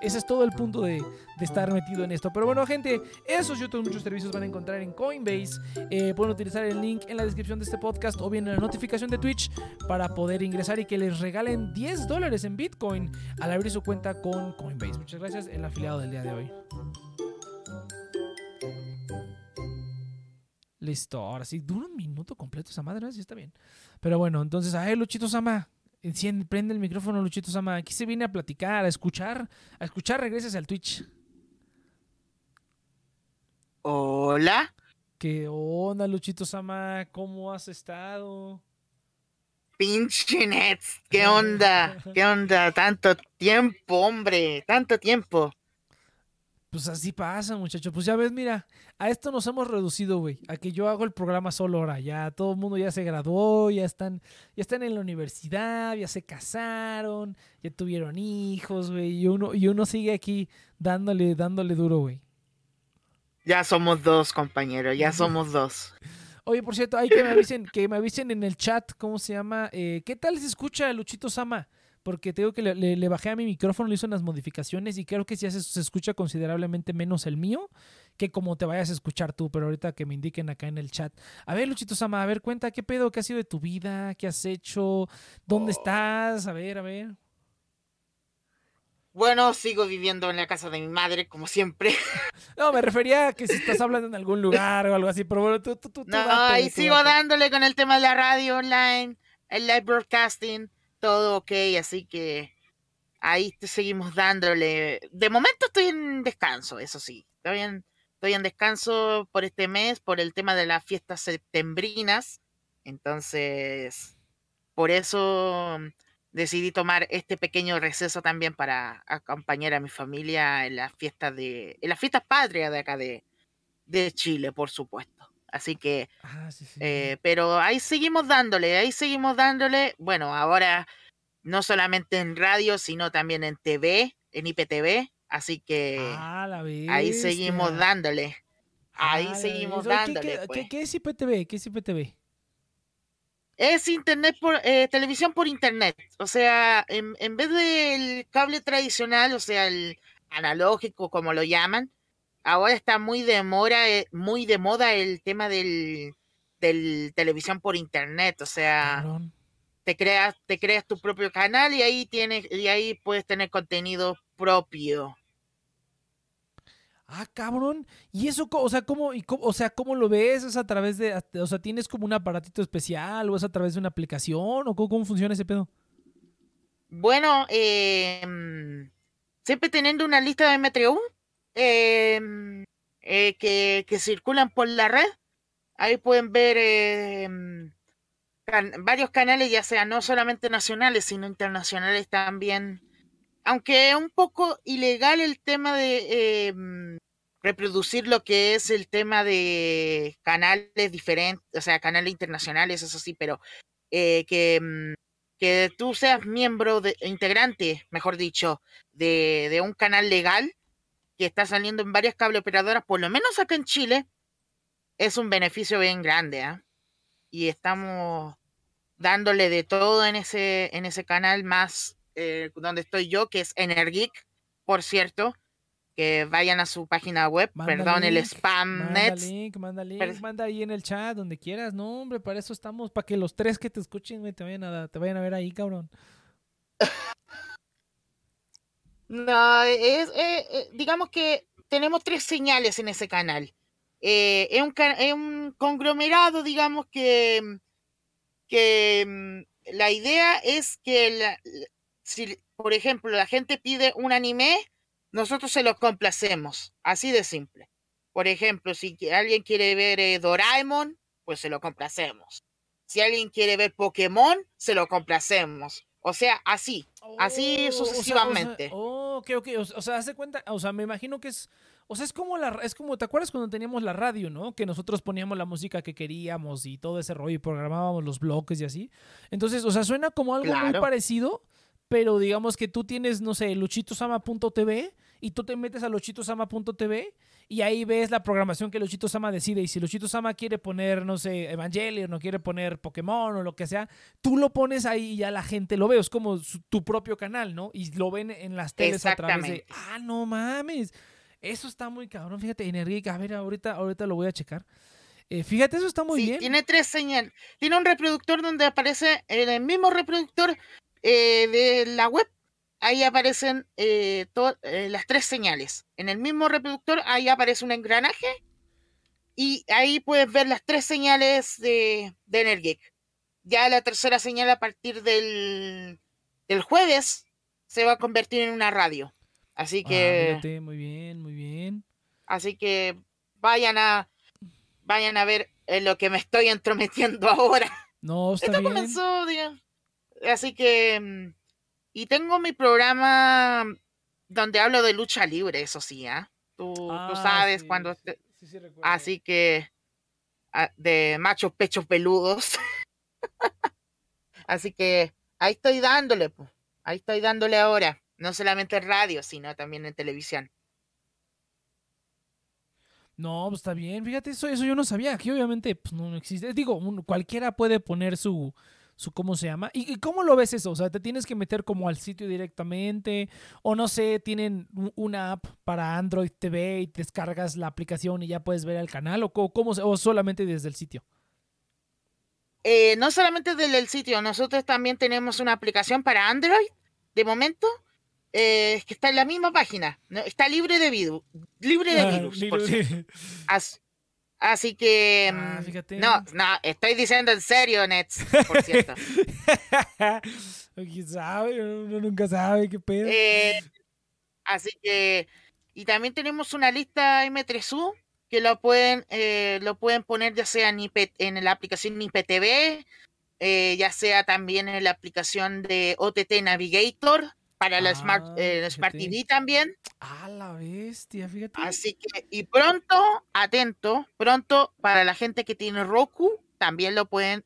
[SPEAKER 1] Ese es todo el punto de, de estar metido en esto. Pero bueno, gente, esos y otros muchos servicios van a encontrar en Coinbase. Eh, pueden utilizar el link en la descripción de este podcast o bien en la notificación de Twitch para poder ingresar y que les regalen 10 dólares en Bitcoin al abrir su cuenta con Coinbase. Muchas gracias, el afiliado del día de hoy. Listo, ahora sí, dura un minuto completo esa madre, ¿no? sí está bien. Pero bueno, entonces, a ver, Luchito Sama, enciende, prende el micrófono, Luchito Sama. Aquí se viene a platicar, a escuchar, a escuchar, regreses al Twitch.
[SPEAKER 2] Hola,
[SPEAKER 1] ¿Qué onda, Luchito Sama? ¿Cómo has estado?
[SPEAKER 2] pinche Nets, ¿qué onda? ¿Qué onda? Tanto tiempo, hombre, tanto tiempo.
[SPEAKER 1] Pues así pasa, muchacho. Pues ya ves, mira, a esto nos hemos reducido, güey. A que yo hago el programa solo ahora. Ya todo el mundo ya se graduó, ya están, ya están en la universidad, ya se casaron, ya tuvieron hijos, güey. Y uno, y uno sigue aquí dándole, dándole duro, güey.
[SPEAKER 2] Ya somos dos, compañero, ya somos dos.
[SPEAKER 1] Oye, por cierto, hay que me avisen, que me avisen en el chat, ¿cómo se llama? Eh, ¿Qué tal se escucha Luchito Sama? Porque te digo que le, le- le bajé a mi micrófono, le hice unas modificaciones y creo que sí se, se escucha considerablemente menos el mío que como te vayas a escuchar tú, pero ahorita que me indiquen acá en el chat. A ver, Luchito Sama, a ver, cuenta, ¿qué pedo? ¿Qué ha sido de tu vida? ¿Qué has hecho? ¿Dónde estás? A ver, a ver.
[SPEAKER 2] Bueno, sigo viviendo en la casa de mi madre, como siempre.
[SPEAKER 1] No, me refería a que si estás hablando en algún lugar o algo así, pero bueno, tú, tú, tú, tú
[SPEAKER 2] No,
[SPEAKER 1] date, tú
[SPEAKER 2] sigo
[SPEAKER 1] date.
[SPEAKER 2] dándole con el tema de la radio online, el live broadcasting, todo ok, así que ahí te seguimos dándole. De momento estoy en descanso, eso sí. Estoy en, estoy en descanso por este mes, por el tema de las fiestas septembrinas. Entonces, por eso decidí tomar este pequeño receso también para acompañar a mi familia en las fiestas de, en las fiestas patrias de acá de, de Chile, por supuesto. Así que
[SPEAKER 1] Ah, sí, sí.
[SPEAKER 2] eh, pero ahí seguimos dándole, ahí seguimos dándole. Bueno, ahora no solamente en radio, sino también en TV, en IPTV. Así que
[SPEAKER 1] Ah,
[SPEAKER 2] ahí seguimos dándole. Ahí
[SPEAKER 1] Ah,
[SPEAKER 2] seguimos
[SPEAKER 1] bestia. Oye, ¿qué-
[SPEAKER 2] dándole.
[SPEAKER 1] ¿qué,
[SPEAKER 2] pues.
[SPEAKER 1] qué es IPTV? ¿Qué es IPTV?
[SPEAKER 2] Es internet por eh, televisión por internet. O sea, en, en vez del cable tradicional, o sea, el analógico, como lo llaman, ahora está muy de moda, eh, muy de moda el tema del, del televisión por internet. O sea, te creas, te creas tu propio canal y ahí tienes, y ahí puedes tener contenido propio.
[SPEAKER 1] Ah, cabrón. ¿Y eso, o sea, cómo, y cómo- o sea, cómo lo ves? ¿Es a través de, o sea, tienes como un aparatito especial o es a través de una aplicación o cómo, cómo funciona ese pedo?
[SPEAKER 2] Bueno, eh, mm, siempre teniendo una lista de MTU eh, mm, eh, que, circulan por la red. Ahí pueden ver can- varios canales, ya sea no solamente nacionales, sino internacionales también. Aunque es un poco ilegal el tema de mm, reproducir lo que es el tema de canales diferentes, o sea, canales internacionales, eso sí, pero eh, que, que tú seas miembro de integrante, mejor dicho, de, de un canal legal que está saliendo en varias cable operadoras, por lo menos acá en Chile, es un beneficio bien grande, ¿ah? Y estamos dándole de todo en ese, en ese canal más eh, donde estoy yo, que es Energic, por cierto. Que vayan a su página web,
[SPEAKER 1] Manda
[SPEAKER 2] perdón, el
[SPEAKER 1] link,
[SPEAKER 2] spam
[SPEAKER 1] Manda
[SPEAKER 2] net.
[SPEAKER 1] link, manda link,
[SPEAKER 2] Pero-
[SPEAKER 1] manda ahí en el chat, donde quieras. No, hombre, para eso estamos, para que los tres que te escuchen, te vayan a, te vayan a ver ahí, cabrón.
[SPEAKER 2] No, es, eh, eh, digamos que tenemos tres señales en ese canal. Eh, es, un, conglomerado, digamos que, mm, que mm, la idea es que, si, por ejemplo, la gente pide un anime, nosotros se lo complacemos, así de simple. Por ejemplo, si alguien quiere ver Doraemon, pues se lo complacemos. Si alguien quiere ver Pokémon, se lo complacemos. O sea, así. Así
[SPEAKER 1] Oh, o sea, o sea,
[SPEAKER 2] sucesivamente.
[SPEAKER 1] oh, ok, ok. O, o sea, hace cuenta, o sea, me imagino que es, o sea, es como la, es como, ¿te acuerdas cuando teníamos la radio, no? Que nosotros poníamos la música que queríamos y todo ese rollo y programábamos los bloques y así. Entonces, o sea, suena como algo muy parecido, pero digamos que tú tienes, no sé, luchitosama.tv y tú te metes a luchitosama.tv y ahí ves la programación que Luchito Sama decide. Y si Luchito Sama quiere poner, no sé, Evangelion o quiere poner Pokémon o lo que sea, tú lo pones ahí y ya la gente lo ve. Es como su- tu propio canal, ¿no? Y lo ven en las teles a través de. Ah, no mames. Eso está muy cabrón. Fíjate, Energica. A ver, ahorita, ahorita lo voy a checar. Eh, fíjate, eso está muy
[SPEAKER 2] Sí,
[SPEAKER 1] bien.
[SPEAKER 2] tiene tres señales. Tiene un reproductor donde aparece el mismo reproductor eh, de la web. Ahí aparecen eh, eh, las tres señales. En el mismo reproductor ahí aparece un engranaje y ahí puedes ver las tres señales de, de Energic. Ya la tercera señal a partir del, del jueves se va a convertir en una radio. Así
[SPEAKER 1] Ah,
[SPEAKER 2] que,
[SPEAKER 1] muy bien, muy bien.
[SPEAKER 2] así que vayan a vayan a ver en lo que me estoy entrometiendo ahora.
[SPEAKER 1] No, está
[SPEAKER 2] Esto
[SPEAKER 1] bien.
[SPEAKER 2] comenzó, digamos. Así que. Y tengo mi programa donde hablo de lucha libre, eso sí, ¿ah? Tú, tú
[SPEAKER 1] Ah,
[SPEAKER 2] sabes
[SPEAKER 1] sí,
[SPEAKER 2] cuando. te-
[SPEAKER 1] sí, sí recuerdo.
[SPEAKER 2] Así que. ah, De machos pechos peludos. así que ahí estoy dándole, po. Ahí estoy dándole ahora. No solamente en radio, sino también en televisión.
[SPEAKER 1] No, pues está bien. Fíjate, eso, eso yo no sabía. Aquí obviamente pues, no, no existe. Digo, un- cualquiera puede poner su ¿cómo se llama? ¿Y, cómo lo ves eso? O sea, ¿te tienes que meter como al sitio directamente? O no sé, tienen una app para Android TV y descargas la aplicación y ya puedes ver el canal? ¿O, cómo, o solamente desde el sitio?
[SPEAKER 2] Eh, no solamente desde el sitio, nosotros también tenemos una aplicación para Android, de momento, eh, que está en la misma página. ¿no? Está libre de virus, libre de
[SPEAKER 1] Ah,
[SPEAKER 2] virus, por. As- así que
[SPEAKER 1] Ah,
[SPEAKER 2] mm, no, no, estoy diciendo en serio, Nets, por cierto.
[SPEAKER 1] ¿Quién sabe? Uno nunca sabe qué pedo.
[SPEAKER 2] Eh, así que y también tenemos una lista M3U que lo pueden eh, lo pueden poner ya sea en, IP en la aplicación IPTV, eh, ya sea también en la aplicación de OTT Navigator para la Smart,
[SPEAKER 1] Ah,
[SPEAKER 2] eh, Smart
[SPEAKER 1] fíjate.
[SPEAKER 2] TV también.
[SPEAKER 1] Ah, la bestia, fíjate.
[SPEAKER 2] Así que, y pronto, atento, pronto para la gente que tiene Roku, también lo pueden,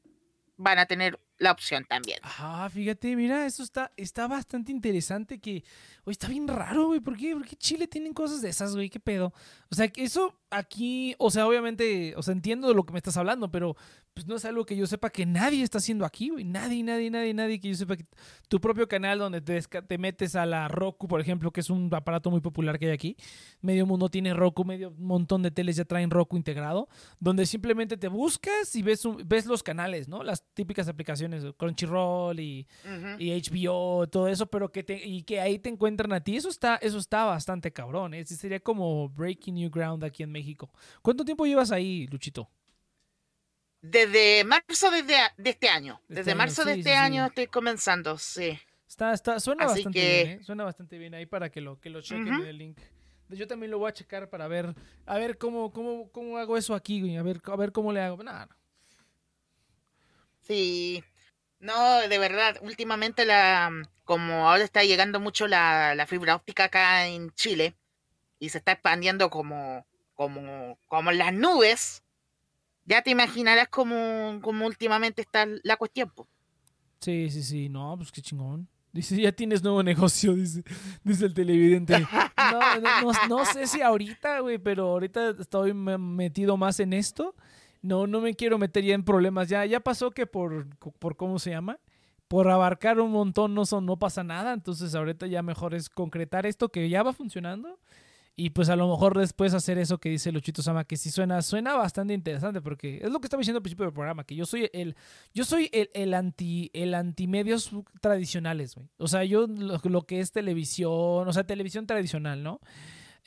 [SPEAKER 2] van a tener la opción también.
[SPEAKER 1] Ah, fíjate, mira, eso está, está bastante interesante que, oye, está bien raro, güey, ¿por qué? ¿Por qué Chile tienen cosas de esas, güey? ¿Qué pedo? O sea, que eso aquí, o sea, obviamente, o sea, entiendo de lo que me estás hablando, pero pues no es algo que yo sepa que nadie está haciendo aquí, güey. Nadie, nadie, nadie, nadie que yo sepa que tu propio canal donde te, te metes a la Roku, por ejemplo, que es un aparato muy popular que hay aquí. Medio mundo tiene Roku, medio montón de teles ya traen Roku integrado, donde simplemente te buscas y ves, un- ves los canales, ¿no? Las típicas aplicaciones, Crunchyroll y, y HBO, todo eso, pero que te, y que ahí te encuentran a ti, eso está, eso está bastante cabrón, ¿eh? Sería como breaking new ground aquí en México. ¿Cuánto tiempo llevas ahí, Luchito?
[SPEAKER 2] Desde marzo desde, a- de este año.
[SPEAKER 1] De este
[SPEAKER 2] Desde
[SPEAKER 1] año,
[SPEAKER 2] marzo de este
[SPEAKER 1] sí, sí.
[SPEAKER 2] año estoy comenzando, sí.
[SPEAKER 1] Está, está, suena
[SPEAKER 2] Así
[SPEAKER 1] bastante
[SPEAKER 2] que-
[SPEAKER 1] bien, ¿eh? Suena bastante bien ahí para que lo, que lo chequen el link. Yo también lo voy a checar para ver, a ver cómo, cómo, cómo hago eso aquí, güey. A ver, a ver cómo le hago. Nah, no.
[SPEAKER 2] Sí. No, de verdad, últimamente la como ahora está llegando mucho la, la fibra óptica acá en Chile y se está expandiendo como como como las nubes. Ya te imaginarás cómo, cómo últimamente está la cuestión. po.
[SPEAKER 1] Sí, sí, sí. No, pues qué chingón. Dice, ya tienes nuevo negocio, dice, dice el televidente. No, no, no- no sé si ahorita, güey, pero ahorita estoy me- metido más en esto. no, no me quiero meter ya en problemas. Ya, ya pasó que por, por cómo se llama, por abarcar un montón no son, no pasa nada. Entonces ahorita ya mejor es concretar esto que ya va funcionando. Y pues a lo mejor después hacer eso que dice Luchito Sama, que sí suena, suena bastante interesante, porque es lo que estaba diciendo al principio del programa, que yo soy el, yo soy el, el anti, el antimedios tradicionales, güey. O sea, yo lo, que es televisión, o sea, televisión tradicional, ¿no?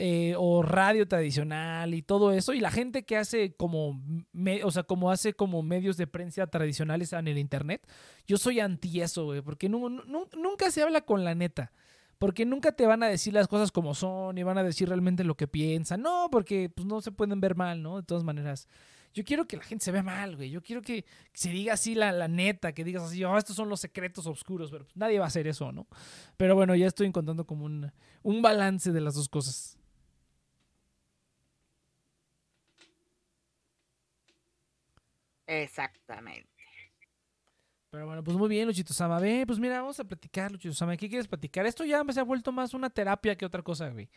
[SPEAKER 1] eh, o radio tradicional y todo eso, y la gente que hace como, me- o sea, como hace como medios de prensa tradicionales en el internet, yo soy anti eso, güey, porque nu- nu- nunca se habla con la neta. Porque nunca te van a decir las cosas como son y van a decir realmente lo que piensan. No, porque pues, no se pueden ver mal, ¿no? De todas maneras. Yo quiero que la gente se vea mal, güey. Yo quiero que se diga así la, la neta, que digas así, oh, estos son los secretos oscuros, pero pues, nadie va a hacer eso, ¿no? Pero bueno, ya estoy encontrando como un, un balance de las dos cosas.
[SPEAKER 2] Exactamente.
[SPEAKER 1] Pero bueno, pues muy bien, Luchito Sama. Ve, pues mira, vamos a platicar, Luchito Sama. ¿Qué quieres platicar? Esto ya se ha vuelto más una terapia que otra cosa, güey.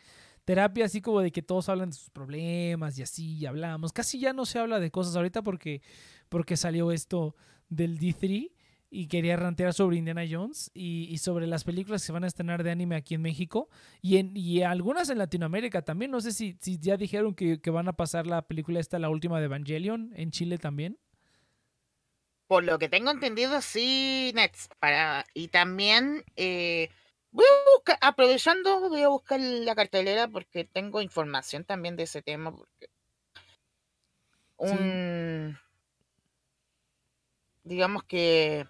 [SPEAKER 1] Terapia así como de que todos hablan de sus problemas y así y hablamos. Casi ya no se habla de cosas ahorita porque, porque salió esto del D3 y quería rantear sobre Indiana Jones y, y sobre las películas que van a estrenar de anime aquí en México y, en, y algunas en Latinoamérica también. No sé si, si ya dijeron que, que van a pasar la película esta, la última de Evangelion, en Chile también.
[SPEAKER 2] Por lo que tengo entendido, sí, Nets. Para... Y también eh, voy a buscar, aprovechando, voy a buscar la cartelera porque tengo información también de ese tema. Porque un. Digamos que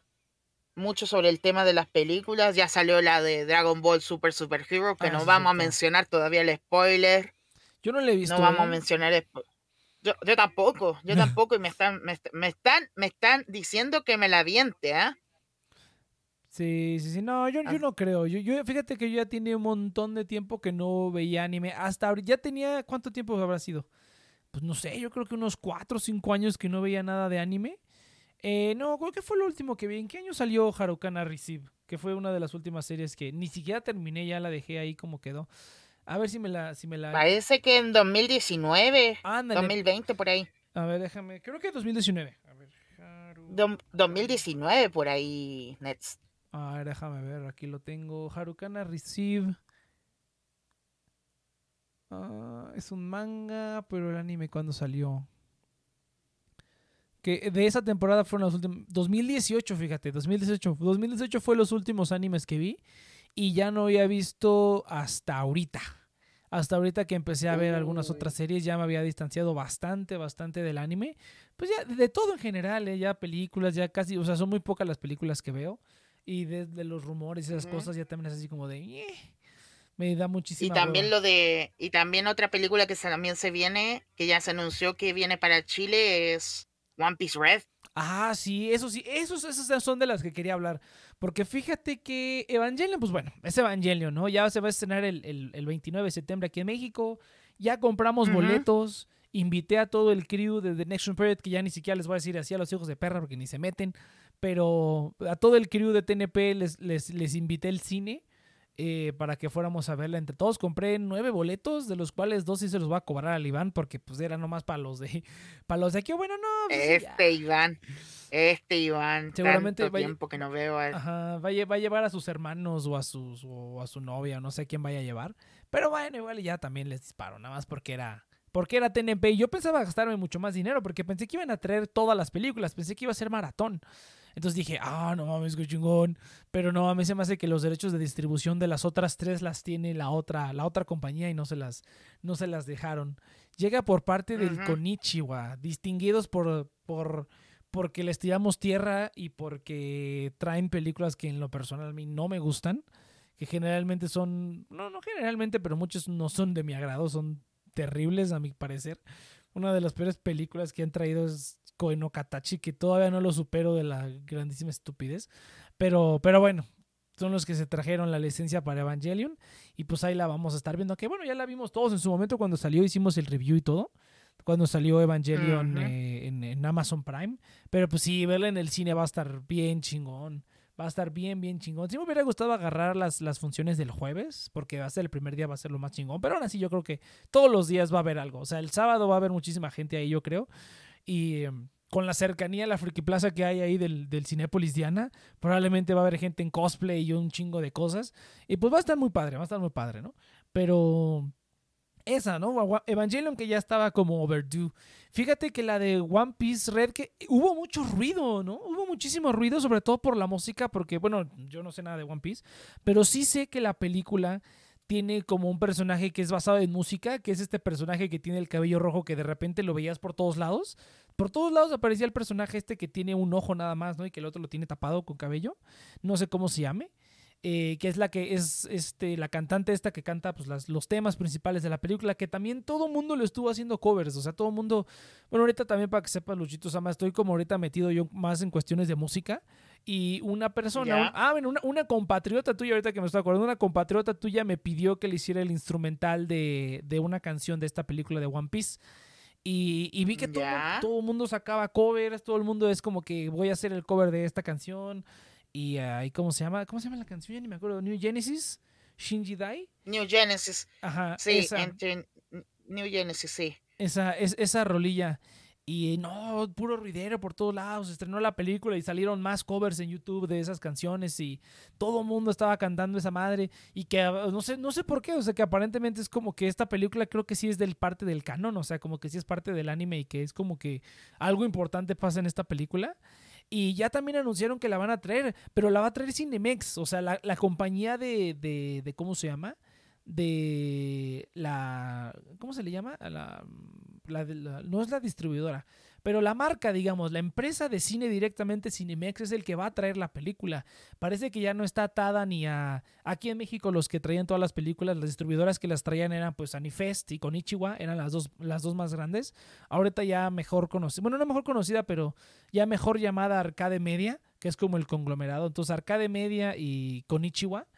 [SPEAKER 2] mucho sobre el tema de las películas. Ya salió la de Dragon Ball Super Super Hero, que
[SPEAKER 1] Ah,
[SPEAKER 2] no
[SPEAKER 1] sí,
[SPEAKER 2] vamos a mencionar todavía el spoiler.
[SPEAKER 1] Yo no le he visto.
[SPEAKER 2] No vamos a
[SPEAKER 1] ¿eh?
[SPEAKER 2] mencionar spo- Yo, yo tampoco, yo tampoco, y me están, me, me están, me están diciendo que me la viente, ¿ah?
[SPEAKER 1] Sí, sí, sí. No, yo, yo no creo. Yo, yo, fíjate que yo ya tiene un montón de tiempo que no veía anime. Hasta ahorita, ya tenía, ¿cuánto tiempo habrá sido? Pues no sé, yo creo que unos 4 o 5 años que no veía nada de anime. Eh, no, creo que fue lo último que vi. ¿En qué año salió Harukana Receive? Que fue una de las últimas series que ni siquiera terminé, ya la dejé ahí como quedó. A ver si me la... Si me la...
[SPEAKER 2] Parece que en 2019,
[SPEAKER 1] Ándale.
[SPEAKER 2] 2020 por ahí,
[SPEAKER 1] A ver, déjame. Creo que 2019. A ver, Haru-
[SPEAKER 2] Dom- 2019 por ahí, Nets.
[SPEAKER 1] A ver, déjame ver, aquí lo tengo. Harukana Receive. Ah, es un manga, pero el anime cuando salió. Que de esa temporada fueron los últimos. 2018, fíjate, 2018. 2018 fue los últimos animes que vi. Y ya no había visto hasta ahorita. Hasta ahorita que empecé a ver algunas otras series, ya me había distanciado bastante, bastante del anime. Pues ya, de todo en general, ¿eh? ya películas, ya casi, o sea, son muy pocas las películas que veo. Y desde los rumores y esas cosas ya también es así como de... "Eh", me da
[SPEAKER 2] Y
[SPEAKER 1] muchísima
[SPEAKER 2] también lo de, y también otra película que se- también se viene, que ya se anunció que viene para Chile es One Piece Red.
[SPEAKER 1] Ah, sí, eso sí, esos, esas son de las que quería hablar. Porque fíjate que Evangelion, pues bueno, es Evangelion, ¿no? Ya se va a estrenar el, el, el 29 de septiembre aquí en México. Ya compramos boletos. Invité a todo el crew de The Next Period, que ya ni siquiera les voy a decir así a los hijos de perra porque ni se meten. Pero a todo el crew de TNP les, les, les invité el cine eh, para que fuéramos a verla entre todos. Compré nueve boletos, de los cuales dos sí se los voy a cobrar al Iván porque pues era nomás para los de para los de aquí. Bueno, no, pues, ya.
[SPEAKER 2] Este Iván, este Iván,
[SPEAKER 1] Seguramente
[SPEAKER 2] tanto
[SPEAKER 1] vaya-
[SPEAKER 2] tiempo que no veo a
[SPEAKER 1] Ajá, va a, va a llevar a sus hermanos o a sus o a su novia, no sé quién vaya a llevar. Pero bueno, igual ya también les disparo, nada más porque era porque era TNP y yo pensaba gastarme mucho más dinero porque pensé que iban a traer todas las películas, pensé que iba a ser maratón. Entonces dije, ah, no mames, qué chingón. Pero no, a mí se me hace que los derechos de distribución de las otras tres las tiene la otra, la otra compañía y no se las, no se las dejaron. Llega por parte del. Konichiwa, distinguidos por, por, porque les tiramos tierra y porque traen películas que en lo personal a mí no me gustan, que generalmente son, no, no generalmente, pero muchos no son de mi agrado, son terribles a mi parecer. Una de las peores películas que han traído es Koe no Katachi, que todavía no lo supero de la grandísima estupidez. Pero, pero bueno, son los que se trajeron la licencia para Evangelion. Y pues ahí la vamos a estar viendo. Que bueno, ya la vimos todos en su momento cuando salió, hicimos el review y todo. Cuando salió Evangelion eh, en, en Amazon Prime. Pero pues sí, verla en el cine va a estar bien chingón. Va a estar bien, bien chingón. Sí me hubiera gustado agarrar las, las funciones del jueves, porque va a ser el primer día, va a ser lo más chingón. Pero aún así yo creo que todos los días va a haber algo. O sea, el sábado va a haber muchísima gente ahí, yo creo. Y em, con la cercanía a la Friki Plaza que hay ahí del, del Cinépolis Diana, probablemente va a haber gente en cosplay y un chingo de cosas. Y pues va a estar muy padre, va a estar muy padre, ¿no? Pero esa, ¿no? Evangelion que ya estaba como overdue. Fíjate que la de One Piece Red, que hubo mucho ruido, ¿no? Hubo muchísimo ruido, sobre todo por la música, porque, bueno, yo no sé nada de One Piece, pero sí sé que la película tiene como un personaje que es basado en música, que es este personaje que tiene el cabello rojo que de repente lo veías por todos lados. Por todos lados aparecía el personaje este que tiene un ojo nada más, ¿no? Y que el otro lo tiene tapado con cabello. No sé cómo se llame. Eh, que es la que es este, la cantante esta que canta pues, las- los temas principales de la película, que también todo mundo lo estuvo haciendo covers, o sea, todo mundo, bueno, ahorita también para que sepas, Luchito Sama, estoy como ahorita metido yo más en cuestiones de música, y una persona, un- ah, bueno, una, una compatriota tuya, ahorita que me estoy acordando, una compatriota tuya me pidió que le hiciera el instrumental de, de una canción de esta película de One Piece. Y, y vi que todo, todo el mundo sacaba covers, todo el mundo es como que voy a hacer el cover de esta canción. Y ahí, ¿cómo se llama? ¿Cómo se llama la canción? Ya ni me acuerdo. New Genesis, Shinji Dai.
[SPEAKER 2] New Genesis.
[SPEAKER 1] Ajá,
[SPEAKER 2] Sí,
[SPEAKER 1] esa,
[SPEAKER 2] entre New Genesis, sí.
[SPEAKER 1] esa, es, esa rolilla. Y no, puro ruidero por todos lados. Estrenó la película y salieron más covers en YouTube de esas canciones y todo el mundo estaba cantando esa madre. Y que no sé, no sé por qué. O sea, que aparentemente es como que esta película creo que sí es del parte del canon. O sea, como que sí es parte del anime y que es como que algo importante pasa en esta película. Y ya también anunciaron que la van a traer, pero la va a traer Cinemex, o sea, la, la compañía de, de, de, ¿cómo se llama? De la, ¿cómo se le llama? La, la la- no es la distribuidora, pero la marca, digamos, la empresa de cine directamente, Cinemex, es el que va a traer la película. Parece que ya no está atada ni a... Aquí en México los que traían todas las películas, las distribuidoras que las traían eran pues Anifest y Konichiwa, eran las dos, las dos más grandes. Ahorita ya mejor conocida, bueno, no mejor conocida, pero ya mejor llamada Arcade Media, que es como el conglomerado. Entonces Arcade Media y Konichiwa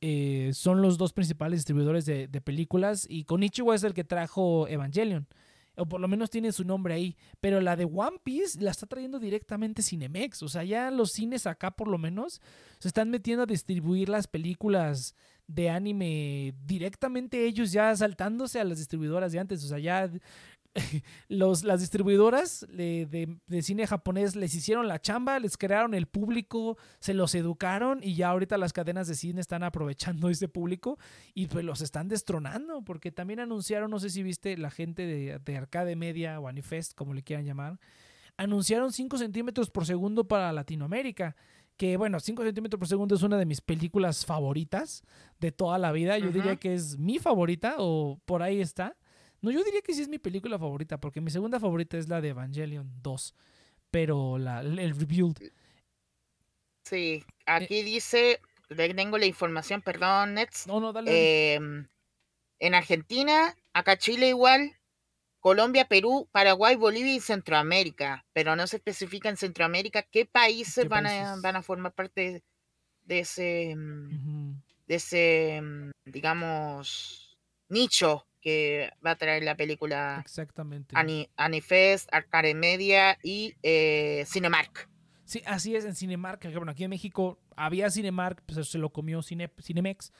[SPEAKER 1] eh, son los dos principales distribuidores de, de películas y Konichiwa es el que trajo Evangelion. O por lo menos tiene su nombre ahí. Pero la de One Piece la está trayendo directamente Cinemex. O sea, ya los cines acá por lo menos se están metiendo a distribuir las películas de anime directamente ellos ya saltándose a las distribuidoras de antes. O sea, ya los, las distribuidoras de, de- de cine japonés les hicieron la chamba, les crearon el público, se los educaron y ya ahorita las cadenas de cine están aprovechando ese público y pues los están destronando porque también anunciaron, no sé si viste la gente de, de Arcade Media o Anifest, como le quieran llamar, anunciaron 5 centímetros por segundo para Latinoamérica. Que bueno, 5 centímetros por segundo es una de mis películas favoritas de toda la vida. Yo diría que es mi favorita o por ahí está. No, yo diría que sí es mi película favorita, porque mi segunda favorita es la de Evangelion 2, pero la, el Rebuild.
[SPEAKER 2] Sí, aquí dice, tengo la información, perdón, Nets.
[SPEAKER 1] No, no, dale.
[SPEAKER 2] em, en Argentina, acá Chile igual, Colombia, Perú, Paraguay, Bolivia y Centroamérica, pero no se especifica en Centroamérica qué países,
[SPEAKER 1] ¿Qué
[SPEAKER 2] van, A, van a formar parte de ese,
[SPEAKER 1] Ujú.
[SPEAKER 2] de ese, mm, digamos, nicho que va a traer la película
[SPEAKER 1] Exactamente.
[SPEAKER 2] Ani, Anifest, Arcade Media y eh, Cinemark.
[SPEAKER 1] Sí, así es en Cinemark. Bueno, aquí en México había Cinemark, pues se lo comió Cine, Cinemex.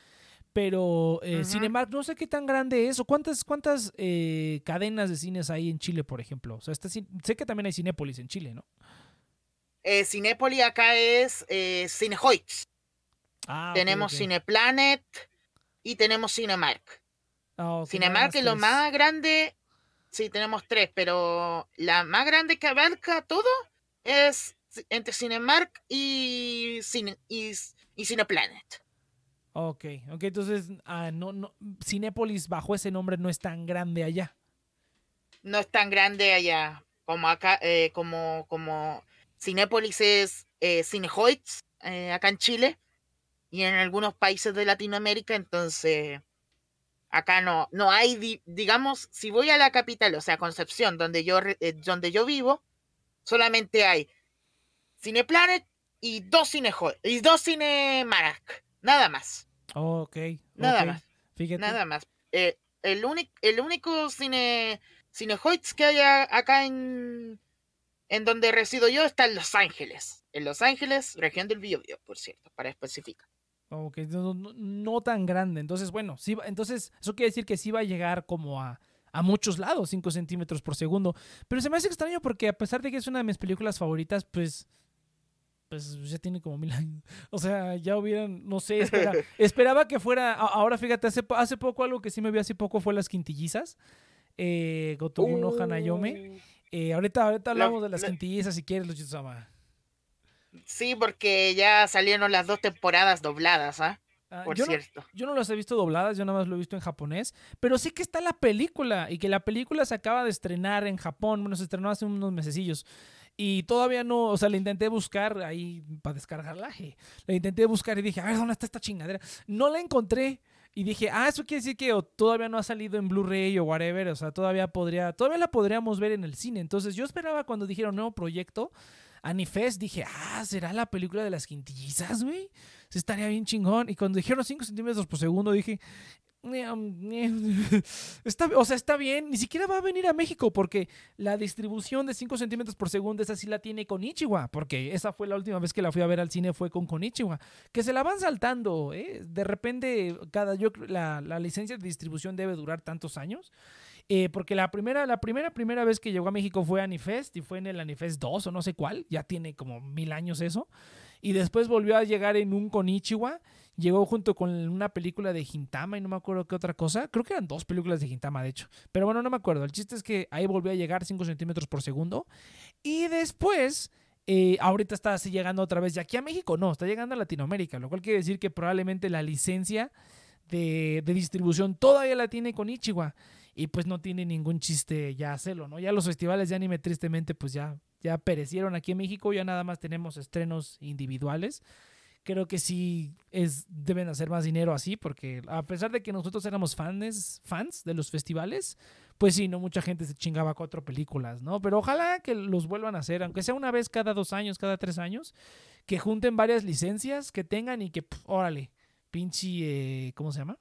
[SPEAKER 1] Pero eh. Cinemark, no sé qué tan grande es. o ¿Cuántas, cuántas eh, cadenas de cines hay en Chile, por ejemplo? O sea, sé que también hay Cinépolis en Chile, ¿no?
[SPEAKER 2] Eh, Cinépolis acá es eh, Cinehoids.
[SPEAKER 1] Ah,
[SPEAKER 2] tenemos. Cineplanet y tenemos Cinemark. Cinemark
[SPEAKER 1] más
[SPEAKER 2] es lo más grande. Sí, tenemos tres, pero la más grande que abarca todo es entre Cinemark y, Cine, y, y Cineplanet.
[SPEAKER 1] Ok, ok, entonces ah, no, no, Cinépolis bajo ese nombre no es tan grande allá.
[SPEAKER 2] No es tan grande allá como acá, eh, como, como Cinépolis es eh, Cinehoids eh, acá en Chile y en algunos países de Latinoamérica, entonces acá no, no hay, di- digamos, si voy a la capital, o sea, Concepción, donde yo, eh, donde yo vivo, solamente hay Cineplanet y dos Cinehoids, y dos Cinemark, nada más,
[SPEAKER 1] Ok,
[SPEAKER 2] nada más.
[SPEAKER 1] Fíjate.
[SPEAKER 2] Nada más. Eh, el, único el único cine Cinehoids que hay acá en, en donde resido yo está en Los Ángeles. En Los Ángeles, región del Biobío, por cierto, para especificar.
[SPEAKER 1] No, no- no tan grande. Entonces, bueno, sí, entonces eso quiere decir que sí va a llegar como a, a muchos lados, 5 centímetros por segundo. Pero se me hace extraño porque a pesar de que es una de mis películas favoritas, pues pues ya tiene como mil años. O sea, ya hubieran, no sé, espera- esperaba que fuera, ahora fíjate, hace, hace poco algo que sí me vi hace poco fue las quintillizas. Eh, Gotobu no Hanayome. Eh, ahorita, ahorita
[SPEAKER 2] La-
[SPEAKER 1] hablamos de las
[SPEAKER 2] la-
[SPEAKER 1] quintillizas si quieres, Luchizama.
[SPEAKER 2] Sí, porque ya salieron las dos temporadas dobladas, ¿ah?
[SPEAKER 1] Ah,
[SPEAKER 2] Por
[SPEAKER 1] yo, no,
[SPEAKER 2] cierto.
[SPEAKER 1] yo no las he visto dobladas, yo nada más lo he visto en japonés, pero sí que está la película y que la película se acaba de estrenar en Japón, bueno, se estrenó hace unos mesecillos y todavía no, o sea, la intenté buscar ahí para descargarla, la intenté buscar y dije, a ver, ¿dónde está esta chingadera? No la encontré y dije, ah, eso quiere decir que o todavía no ha salido en Blu-ray o whatever, o sea, todavía podría, todavía la podríamos ver en el cine, entonces yo esperaba cuando dijeron nuevo proyecto, Anifest, dije, ah, ¿será la película de las quintillizas, güey? Se estaría bien chingón. Y cuando dijeron 5 centímetros por segundo, dije. está, o sea, está bien. Ni siquiera va a venir a México porque la distribución de 5 centímetros por segundo, esa sí la tiene Konichiwa. Porque esa fue la última vez que la fui a ver al cine, fue con Konichiwa. Que se la van saltando, ¿eh? De repente, cada, yo, la, la licencia de distribución debe durar tantos años. Eh, porque la primera, la primera, primera vez que llegó a México fue Anifest y fue en el Anifest 2 o no sé cuál, ya tiene como mil años eso. Y después volvió a llegar en un Konichiwa, llegó junto con una película de Gintama y no me acuerdo qué otra cosa. Creo que eran dos películas de Gintama, de hecho. Pero bueno, no me acuerdo. El chiste es que ahí volvió a llegar 5 centímetros por segundo. Y después, eh, ahorita está así llegando otra vez. Y aquí a México no, está llegando a Latinoamérica, lo cual quiere decir que probablemente la licencia de, distribución todavía la tiene Konichiwa y pues no tiene ningún chiste ya hacerlo, ¿no? Ya los festivales de anime tristemente pues ya, ya perecieron aquí en México, ya nada más tenemos estrenos individuales. Creo que sí es, deben hacer más dinero así, porque a pesar de que nosotros éramos fans, fans de los festivales, pues sí, no mucha gente se chingaba cuatro películas, ¿no? Pero ojalá que los vuelvan a hacer, aunque sea una vez cada dos años, cada tres años, que junten varias licencias que tengan y que, pf, órale, pinche, eh, ¿cómo se llama?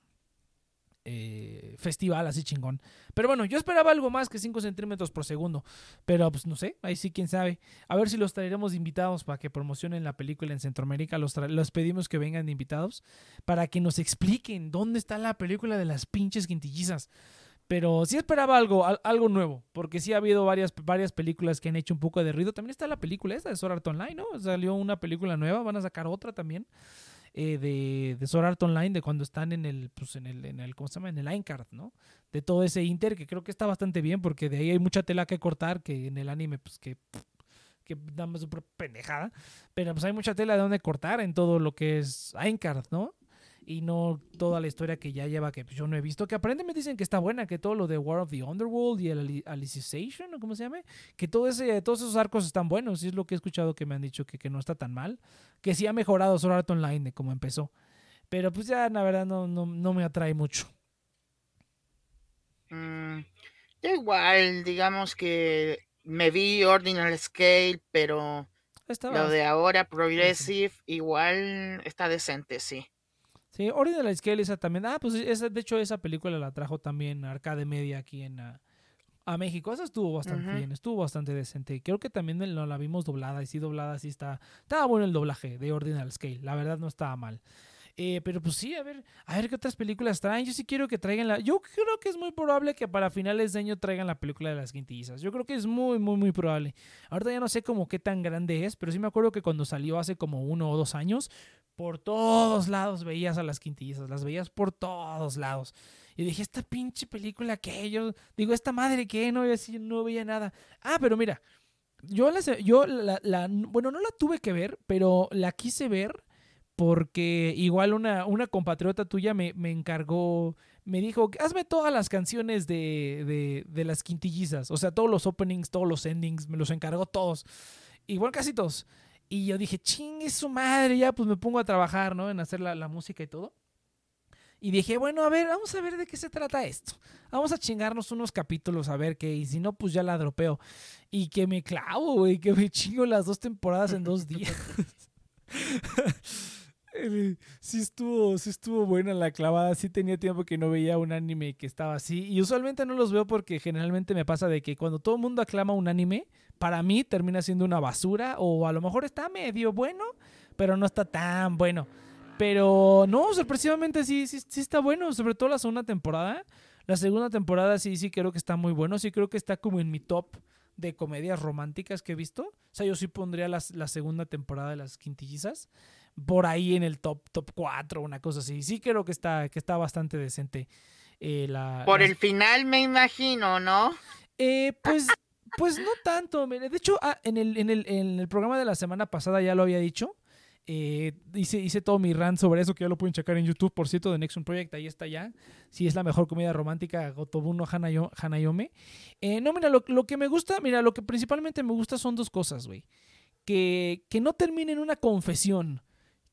[SPEAKER 1] Eh, festival así chingón. Pero bueno, yo esperaba algo más que 5 centímetros por segundo. Pero pues no sé, ahí sí quién sabe. A ver si los traeremos invitados para que promocionen la película en Centroamérica. Los, los pedimos que vengan de invitados para que nos expliquen dónde está la película de las pinches quintillizas. Pero sí esperaba algo, al- algo nuevo, porque sí ha habido varias, varias películas que han hecho un poco de ruido. También está la película esta de Sword Art Online, ¿no? Salió una película nueva, van a sacar otra también eh, de, de Sword Art Online, de cuando están en el, pues en el, en el, ¿cómo se llama? En el Aincard, ¿no? De todo ese Inter, que creo que está bastante bien, porque de ahí hay mucha tela que cortar, que en el anime, pues que, que da más súper pendejada, pero pues hay mucha tela de donde cortar en todo lo que es Aincard, ¿no? Y no toda la historia que ya lleva, que pues, yo no he visto, que aparentemente dicen que está buena, que todo lo de War of the Underworld y el Ali- Alicization, ¿o cómo se llama? Que todo ese, todos esos arcos están buenos, y es lo que he escuchado que me han dicho que, que no está tan mal que sí ha mejorado Sword Art Online de cómo empezó. Pero pues ya la verdad no, no, no me atrae mucho.
[SPEAKER 2] Mm, igual, digamos que me vi Ordinal Scale, pero
[SPEAKER 1] Estaba,
[SPEAKER 2] lo de ahora, Progressive, igual está decente, sí.
[SPEAKER 1] Sí, Ordinal Scale esa también. Ah, pues esa, de hecho esa película la trajo también Arcade Media aquí en ah, a México. Esa estuvo bastante bien, estuvo bastante decente. Creo que también no la vimos doblada y sí doblada sí está. Estaba bueno el doblaje de Ordinal Scale, la verdad no estaba mal. Eh, pero pues sí, a ver, a ver qué otras películas traen. Yo sí quiero que traigan la. Yo creo que es muy probable que para finales de año traigan la película de las quintillizas. Yo creo que es muy, muy, muy probable. Ahorita ya no sé como qué tan grande es, pero sí me acuerdo que cuando salió hace como uno o dos años, por todos lados veías a las quintillizas, las veías por todos lados. Y dije, esta pinche película que yo digo, esta madre que no, así no veía nada. Ah, pero mira, yo la, yo la, la- bueno, no la tuve que ver, pero la quise ver porque igual una, una compatriota tuya me, me encargó, me dijo, hazme todas las canciones de, de, de las quintillizas, o sea, todos los openings, todos los endings, me los encargó todos, igual casi todos. Y yo dije, chingue su madre, ya pues me pongo a trabajar, ¿no? En hacer la, la música y todo. Y dije, bueno, a ver, vamos a ver de qué se trata esto. Vamos a chingarnos unos capítulos a ver qué, y si no, pues ya la dropeo. Y que me clavo, güey, que me chingo las dos temporadas en dos días. Eh, sí estuvo, sí estuvo buena la clavada, sí tenía tiempo que no veía un anime que estaba así. Y usualmente no los veo porque generalmente me pasa de que cuando todo el mundo aclama un anime, para mí termina siendo una basura o a lo mejor está medio bueno, pero no está tan bueno. Pero no, sorpresivamente sí, sí, sí está bueno, sobre todo la segunda temporada. La segunda temporada sí, sí creo que está muy bueno. Sí creo que está como en mi top de comedias románticas que he visto. O sea, yo sí pondría las- la segunda temporada de Las Quintillizas por ahí en el top top 4, una cosa así. Sí creo que está, que está bastante decente. eh, la,
[SPEAKER 2] Por
[SPEAKER 1] la-
[SPEAKER 2] el final me imagino, ¿no?
[SPEAKER 1] Eh, pues, pues no tanto. De hecho, ah, en, el, en, el, en el programa de la semana pasada ya lo había dicho. Eh, hice, hice todo mi rant sobre eso, que ya lo pueden checar en YouTube, por cierto, de Nexon Project, ahí está ya. Si es la mejor comedia romántica, Gotobuno Hanayo- Hanayome. Eh, no, mira, lo, lo que me gusta, mira, lo que principalmente me gusta son dos cosas, güey. Que, que no termine en una confesión.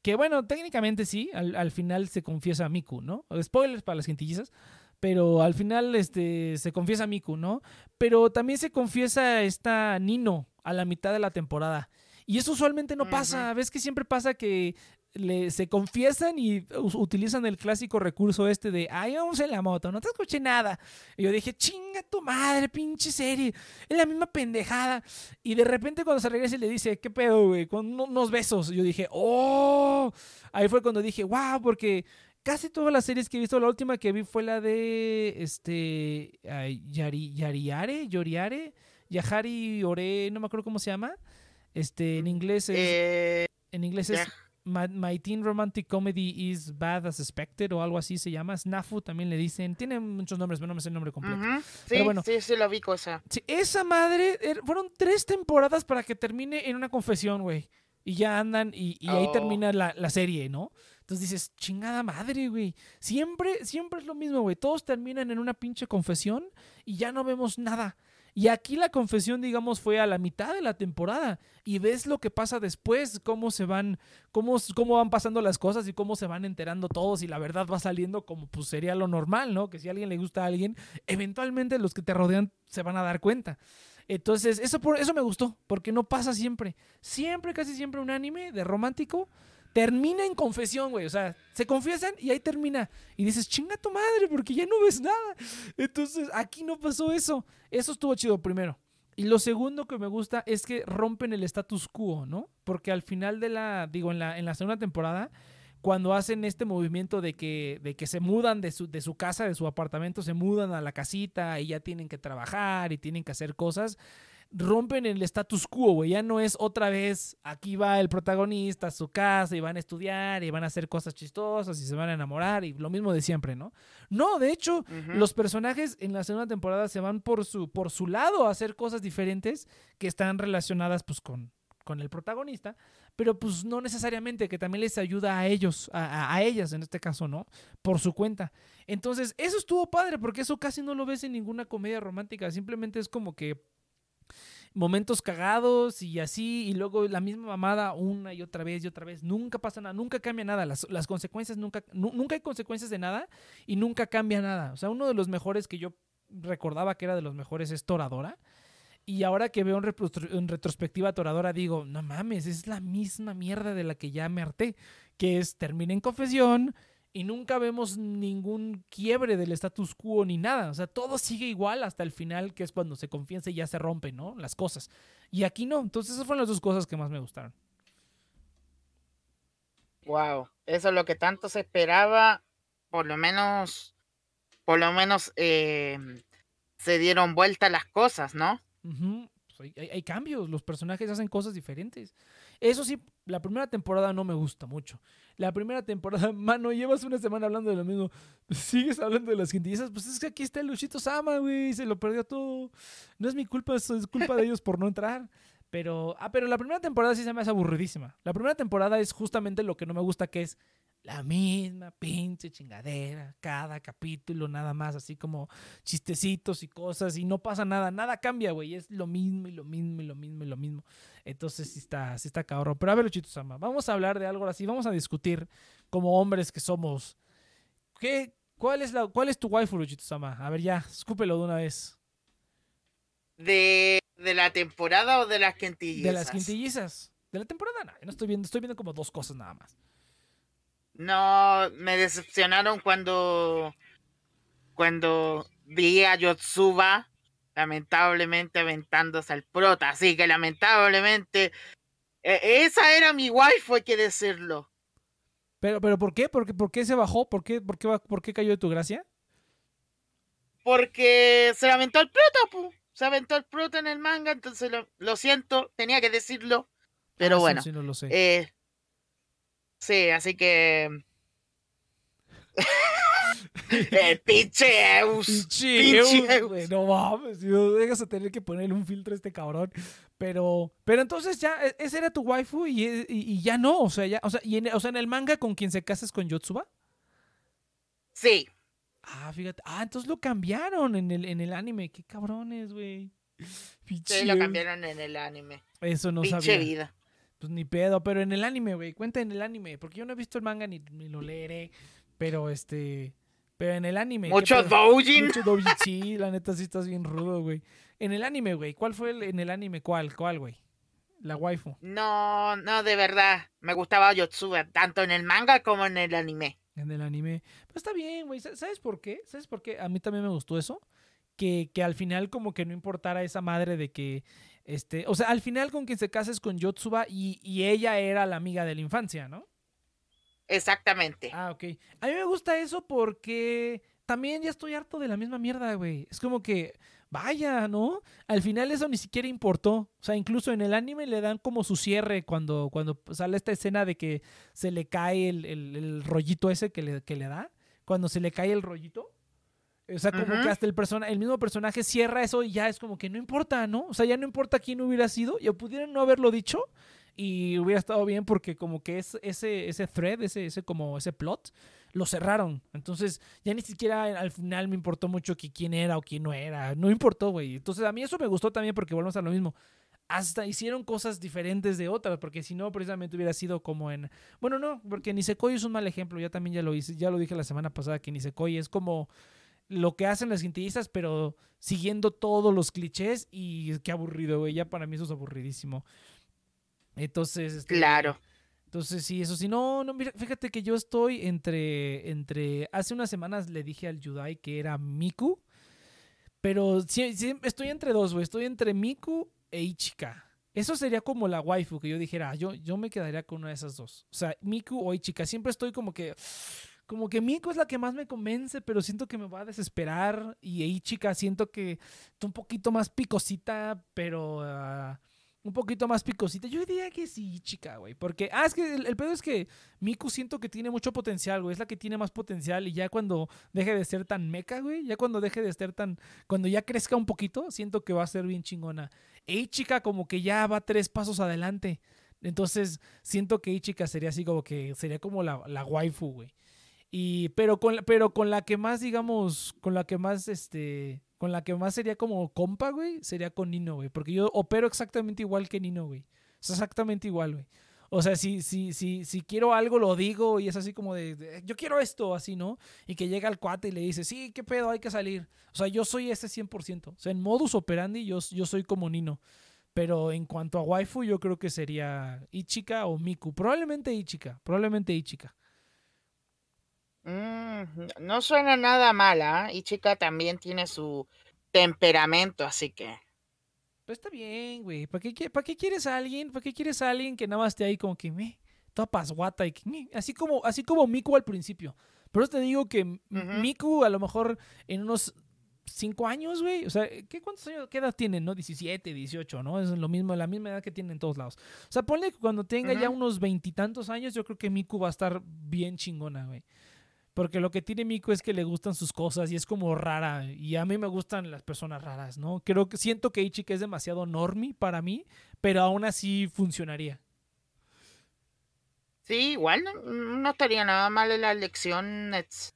[SPEAKER 1] Que bueno, técnicamente sí, al, al final se confiesa a Miku, ¿no? Spoilers para las gentillizas. Pero al final este, se confiesa a Miku, ¿no? Pero también se confiesa esta Nino a la mitad de la temporada. Y eso usualmente no pasa. Ves que siempre pasa que le, se confiesan y utilizan el clásico recurso este de, ay, vamos en la moto, no te escuché nada. Y yo dije, chinga tu madre, pinche serie. Es la misma pendejada. Y de repente cuando se regresa y le dice, ¿qué pedo, güey? Con uno- unos besos. Yo dije, oh. Ahí fue cuando dije, wow, porque casi todas las series que he visto, la última que vi fue la de este ay, Yari, Yariare, Yoriare, Yahari Ore, no me acuerdo cómo se llama. Este, en inglés es,
[SPEAKER 2] Eh,
[SPEAKER 1] en inglés es My, My Teen Romantic Comedy is Bad as Expected o algo así se llama. Snafu también le dicen. Tiene muchos nombres, pero no me sé el nombre completo.
[SPEAKER 2] ujú,
[SPEAKER 1] Pero
[SPEAKER 2] Sí,
[SPEAKER 1] bueno.
[SPEAKER 2] sí, sí, lo vi cosa.
[SPEAKER 1] Sí, esa madre, er- fueron tres temporadas para que termine en una confesión, güey. Y ya andan y, y ahí
[SPEAKER 2] Oh.
[SPEAKER 1] termina la, la serie, ¿no? Entonces dices, chingada madre, güey. Siempre, siempre es lo mismo, güey. Todos terminan en una pinche confesión y ya no vemos nada. Y aquí la confesión, digamos, fue a la mitad de la temporada. Y ves lo que pasa después, cómo se van, cómo, cómo van pasando las cosas y cómo se van enterando todos. Y la verdad va saliendo como pues sería lo normal, ¿no? Que si a alguien le gusta a alguien, eventualmente los que te rodean se van a dar cuenta. Entonces, eso, por, eso me gustó, porque no pasa siempre. Siempre, casi siempre un anime de romántico termina en confesión, güey. O sea, se confiesan y ahí termina. Y dices, chinga tu madre, porque ya no ves nada. Entonces, aquí no pasó eso. Eso estuvo chido primero. Y lo segundo que me gusta es que rompen el status quo, ¿no? Porque al final de la, digo, en la, en la segunda temporada, cuando hacen este movimiento de que, de que se mudan de su, de su casa, de su apartamento, se mudan a la casita y ya tienen que trabajar y tienen que hacer cosas, rompen el status quo, güey. Ya no es otra vez, aquí va el protagonista a su casa y van a estudiar y van a hacer cosas chistosas y se van a enamorar y lo mismo de siempre, ¿no? No, de hecho, los personajes en la segunda temporada se van por su, por su lado a hacer cosas diferentes que están relacionadas pues con, con el protagonista, pero pues no necesariamente, que también les ayuda a ellos, a- a ellas en este caso, ¿no? Por su cuenta. Entonces, eso estuvo padre, porque eso casi no lo ves en ninguna comedia romántica, simplemente es como que momentos cagados y así, y luego la misma mamada una y otra vez y otra vez. Nunca pasa nada, nunca cambia nada. Las, las consecuencias nunca, nu- nunca hay consecuencias de nada y nunca cambia nada. O sea, uno de los mejores que yo recordaba que era de los mejores es Toradora. Y ahora que veo en, retrospectiva Toradora, digo, no mames, es la misma mierda de la que ya me harté. Que es termina en confesión y nunca vemos ningún quiebre del status quo ni nada. O sea, todo sigue igual hasta el final, que es cuando se confianza y ya se rompen, ¿no? Las cosas. Y aquí no. Entonces, esas fueron las dos cosas que más me gustaron.
[SPEAKER 2] Wow, eso es lo que tanto se esperaba, por lo menos, por lo menos eh, se dieron vuelta las cosas, ¿no?
[SPEAKER 1] Pues hay, hay- hay cambios, los personajes hacen cosas diferentes. Eso sí, la primera temporada no me gusta mucho. La primera temporada, mano, llevas una semana hablando de lo mismo. Sigues hablando de las gentillizas. Pues es que aquí está el Luchito Sama, güey. Se lo perdió todo. No es mi culpa, es culpa de ellos por no entrar. Pero, ah, pero la primera temporada sí se me hace aburridísima. La primera temporada es justamente lo que no me gusta, que es la misma pinche chingadera. Cada capítulo, nada más, así como chistecitos y cosas. Y no pasa nada, nada cambia, güey. Es lo mismo y lo mismo y lo mismo y lo mismo. Entonces sí está, sí está cabrón. Pero a ver, Luchito Sama, vamos a hablar de algo así. Vamos a discutir como hombres que somos. ¿Qué, cuál, es la, ¿Cuál es tu waifu, Luchito Sama? A ver, ya, escúpelo de una vez.
[SPEAKER 2] De, de la temporada o de las quintillizas.
[SPEAKER 1] De las quintillizas. De la temporada, no, no estoy viendo, estoy viendo como dos cosas nada más.
[SPEAKER 2] No, me decepcionaron cuando cuando vi a Yotsuba lamentablemente aventándose al prota, así que lamentablemente eh, esa era mi waifu, hay que decirlo.
[SPEAKER 1] Pero, pero ¿por qué? ¿Por qué, por qué se bajó? ¿Por qué, por, qué, ¿Por qué cayó de tu gracia?
[SPEAKER 2] porque se aventó el prota, pu. Se aventó el prota en el manga, entonces lo, lo siento, tenía que decirlo. Pero
[SPEAKER 1] Ah,
[SPEAKER 2] bueno,
[SPEAKER 1] sí no lo sé.
[SPEAKER 2] eh, sí, así que. el pinche Eus.
[SPEAKER 1] Pinche
[SPEAKER 2] pinche
[SPEAKER 1] Eus, no mames, dejas de tener que ponerle un filtro a este cabrón. Pero, pero entonces ya, e- ese era tu waifu y, e- y- y ya no, o sea, ya, o sea, y en, o sea, en el manga con quien se casas con Yotsuba.
[SPEAKER 2] Sí,
[SPEAKER 1] Ah, fíjate. Ah, entonces lo cambiaron en el, en el anime. Qué cabrones, güey.
[SPEAKER 2] Sí, lo cambiaron en el anime.
[SPEAKER 1] Eso no
[SPEAKER 2] pinche
[SPEAKER 1] sabía.
[SPEAKER 2] vida.
[SPEAKER 1] Pues ni pedo, pero en el anime, güey. Cuenta en el anime. Porque yo no he visto el manga ni, ni lo leeré. Pero este. Pero en el anime. ¿qué
[SPEAKER 2] Mucho doujin.
[SPEAKER 1] Mucho doujin, sí, la neta sí estás bien rudo, güey. En el anime, güey. ¿Cuál fue el, en el anime? ¿Cuál? ¿Cuál, güey? La waifu.
[SPEAKER 2] No, no, de verdad. Me gustaba Yotsuba, tanto en el manga como en el anime.
[SPEAKER 1] En el anime. Pero está bien, güey. ¿Sa- ¿Sabes por qué? ¿Sabes por qué? A mí también me gustó eso. Que, que al final como que no importara esa madre de que... Este, o sea, al final con quien se cases con Yotsuba y, y ella era la amiga de la infancia, ¿no?
[SPEAKER 2] Exactamente.
[SPEAKER 1] Ah, ok. A mí me gusta eso porque también ya estoy harto de la misma mierda, güey. Es como que, vaya, ¿no? Al final eso ni siquiera importó. O sea, incluso en el anime le dan como su cierre cuando, cuando sale esta escena de que se le cae el, el- el rollito ese que le, que le da. Cuando se le cae el rollito. O sea, como que hasta el, persona, el mismo personaje cierra eso y ya es como que no importa, ¿no? O sea, ya no importa quién hubiera sido. Ya pudieran no haberlo dicho y hubiera estado bien porque como que es ese, ese thread, ese, ese como ese plot, lo cerraron. Entonces ya ni siquiera al final me importó mucho que quién era o quién no era. No importó, güey. Entonces a mí eso me gustó también porque volvemos a lo mismo. Hasta hicieron cosas diferentes de otras, porque si no, precisamente hubiera sido como en... Bueno, no, porque Nisekoi es un mal ejemplo, ya también ya lo hice, ya lo dije la semana pasada, que Nisekoi es como lo que hacen las quintillistas, pero siguiendo todos los clichés y qué aburrido, güey, ya para mí eso es aburridísimo. Entonces, este,
[SPEAKER 2] Claro.
[SPEAKER 1] entonces, sí, eso sí. No, no, mira, fíjate que yo estoy entre. entre hace unas semanas le dije al Yudai que era Miku. Pero sí, sí, estoy entre dos, güey. Estoy entre Miku e Ichika. Eso sería como la waifu que yo dijera, ah, yo, yo me quedaría con una de esas dos. O sea, Miku o Ichika. Siempre estoy como que. Como que Miku es la que más me convence, pero siento que me va a desesperar. Y Ichika siento que está un poquito más picosita, pero. ah, un poquito más picosita. Yo diría que sí, chica, güey. Porque, ah, es que el, el pedo es que Miku siento que tiene mucho potencial, güey. Es la que tiene más potencial. Y ya cuando deje de ser tan meca, güey. Ya cuando deje de ser tan. Cuando ya crezca un poquito, siento que va a ser bien chingona. E Ichika como que ya va tres pasos adelante. Entonces, siento que Ichika sería así como que. Sería como la, la waifu, güey. Y, pero con, pero con la que más, digamos, con la que más, este, con la que más sería como compa, güey, sería con Nino, güey. Porque yo opero exactamente igual que Nino, güey. Sea, exactamente igual, güey. O sea, si, si, si, si quiero algo, lo digo y es así como de, de, yo quiero esto, así, ¿no? Y que llega el cuate y le dice, sí, qué pedo, hay que salir. O sea, yo soy ese 100%. O sea, en modus operandi yo, yo soy como Nino. Pero en cuanto a waifu, yo creo que sería Ichika o Miku. Probablemente Ichika, probablemente Ichika.
[SPEAKER 2] Mm, no suena nada mala. Y chica también tiene su temperamento, así que.
[SPEAKER 1] Pero está bien, güey. ¿Para qué, ¿Para qué quieres a alguien? ¿Para qué quieres a alguien que nada más esté ahí como que me toda pasguata y que, así como así como Miku al principio? Pero te digo que. Miku a lo mejor en unos cinco años, güey. O sea, ¿qué cuántos años qué edad tienen, no? 17, 18, ¿no? Es lo mismo, la misma edad que tienen en todos lados. O sea, ponle que cuando tenga ya unos veintitantos años, yo creo que Miku va a estar bien chingona, güey. Porque lo que tiene Miku es que le gustan sus cosas y es como rara. Y a mí me gustan las personas raras, ¿no? Creo que siento que Ichika es demasiado normie para mí, pero aún así funcionaría.
[SPEAKER 2] Sí, igual no, no estaría nada mal en la elección. Nets.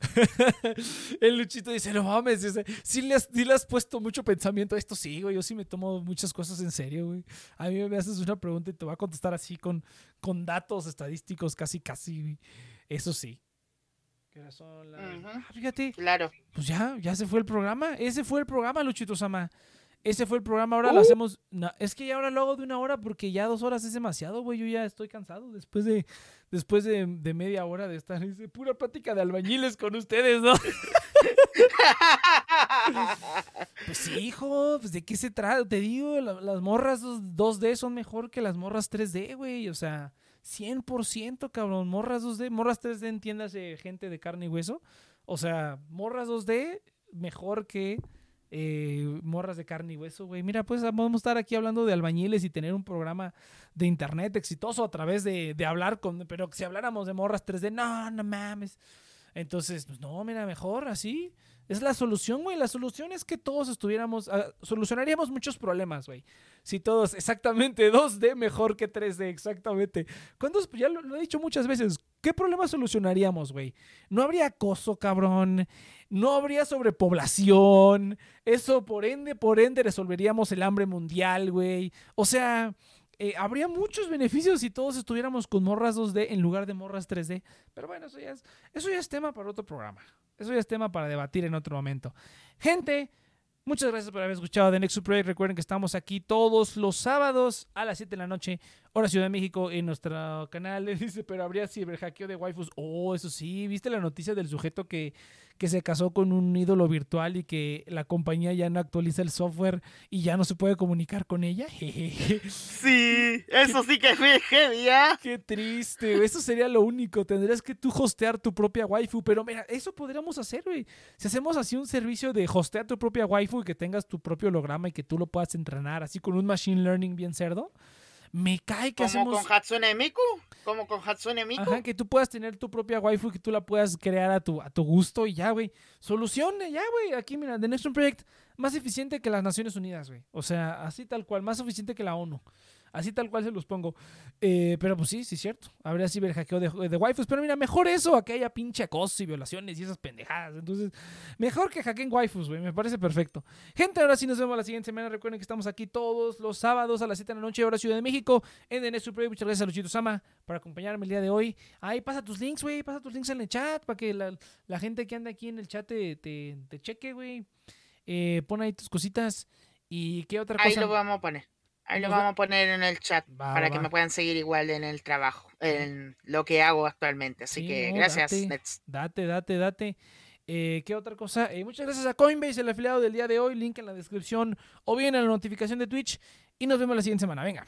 [SPEAKER 1] El Luchito dice, no mames, sea, sí le, has, sí le has puesto mucho pensamiento a esto, sí, güey, yo sí me tomo muchas cosas en serio, güey. A mí me haces una pregunta y te voy a contestar así con, con datos estadísticos, casi, casi, güey. Eso sí. ¿Qué horas son las-. Ah, fíjate,
[SPEAKER 2] Claro.
[SPEAKER 1] pues ya, ya se fue el programa. Ese fue el programa, Luchito Sama. Ese fue el programa. Ahora lo
[SPEAKER 2] Uh.
[SPEAKER 1] hacemos. no, es que ya ahora lo hago de una hora porque ya dos horas es demasiado, güey. Yo ya estoy cansado después de después de, de media hora de estar. Es de pura plática de albañiles con ustedes, ¿no? Pues sí, hijo. Pues de qué se trata. Te digo, la- las morras dos- 2D son mejor que las morras 3D, güey. O sea, 100%, cabrón. Morras 2D. Morras 3D, entiéndase, gente de carne y hueso. O sea, morras 2D mejor que eh, morras de carne y hueso, güey. Mira, pues podemos estar aquí hablando de albañiles y tener un programa de internet exitoso a través de, de hablar con. Pero si habláramos de morras 3D, no, no mames. Entonces, pues no, mira, mejor así. Es la solución, güey. La solución es que todos estuviéramos. ah, solucionaríamos muchos problemas, güey. Si todos, exactamente, 2D mejor que 3D, exactamente. ¿Cuántos? Ya lo, lo he dicho muchas veces. ¿Qué problemas solucionaríamos, güey? No habría acoso, cabrón. No habría sobrepoblación. Eso, por ende, por ende, resolveríamos el hambre mundial, güey. O sea, eh, habría muchos beneficios si todos estuviéramos con morras 2D en lugar de morras 3D. Pero bueno, eso ya es, eso ya es tema para otro programa. Eso ya es tema para debatir en otro momento. Gente, muchas gracias por haber escuchado The Nexus Project. Recuerden que estamos aquí todos los sábados a las 7 de la noche, hora Ciudad de México, en nuestro canal. Dice, pero habría ciberhackeo de waifus. Oh, eso sí, ¿viste la noticia del sujeto que, que se casó con un ídolo virtual y que la compañía ya no actualiza el software y ya no se puede comunicar con ella?
[SPEAKER 2] Sí, eso sí que fue heavy, ¿ah?
[SPEAKER 1] Qué triste. Eso sería lo único. Tendrías que tú hostear tu propia waifu. Pero mira, eso podríamos hacer, güey. Si hacemos así un servicio de hostear tu propia waifu y que tengas tu propio holograma y que tú lo puedas entrenar así con un machine learning bien cerdo, me cae que
[SPEAKER 2] Como
[SPEAKER 1] hacemos.
[SPEAKER 2] con Hatsune Miku. Como con Hatsune Miku.
[SPEAKER 1] Ajá, que tú puedas tener tu propia waifu y que tú la puedas crear a tu, a tu gusto y ya, güey. Solucione, ya, güey. Aquí, mira, The Next Project más eficiente que las Naciones Unidas, güey. O sea, así tal cual, más eficiente que la ONU. Así tal cual se los pongo. Eh, pero pues sí, sí es cierto. Habría ciberhackeo de, de waifus. Pero mira, mejor eso a que haya pinche acoso y violaciones y esas pendejadas. Entonces, mejor que hackeen waifus, güey. Me parece perfecto. Gente, ahora sí nos vemos la siguiente semana. Recuerden que estamos aquí todos los sábados a las 7 de la noche, hora Ciudad de México, en Next Project. Muchas gracias a Luchito Sama por acompañarme el día de hoy. Ahí pasa tus links, güey. Pasa tus links en el chat para que la, la gente que anda aquí en el chat te, te, te cheque, güey. Eh, pon ahí tus cositas. ¿Y qué otra
[SPEAKER 2] Ahí
[SPEAKER 1] cosa?
[SPEAKER 2] lo vamos a poner. Ahí lo vamos a poner en el chat para que me puedan seguir igual en el trabajo, en lo que hago actualmente. Así que gracias,
[SPEAKER 1] date,
[SPEAKER 2] Nets.
[SPEAKER 1] Date, date, date. Eh, ¿Qué otra cosa? Eh, muchas gracias a Coinbase, el afiliado del día de hoy. Link en la descripción o bien en la notificación de Twitch. Y nos vemos la siguiente semana. Venga.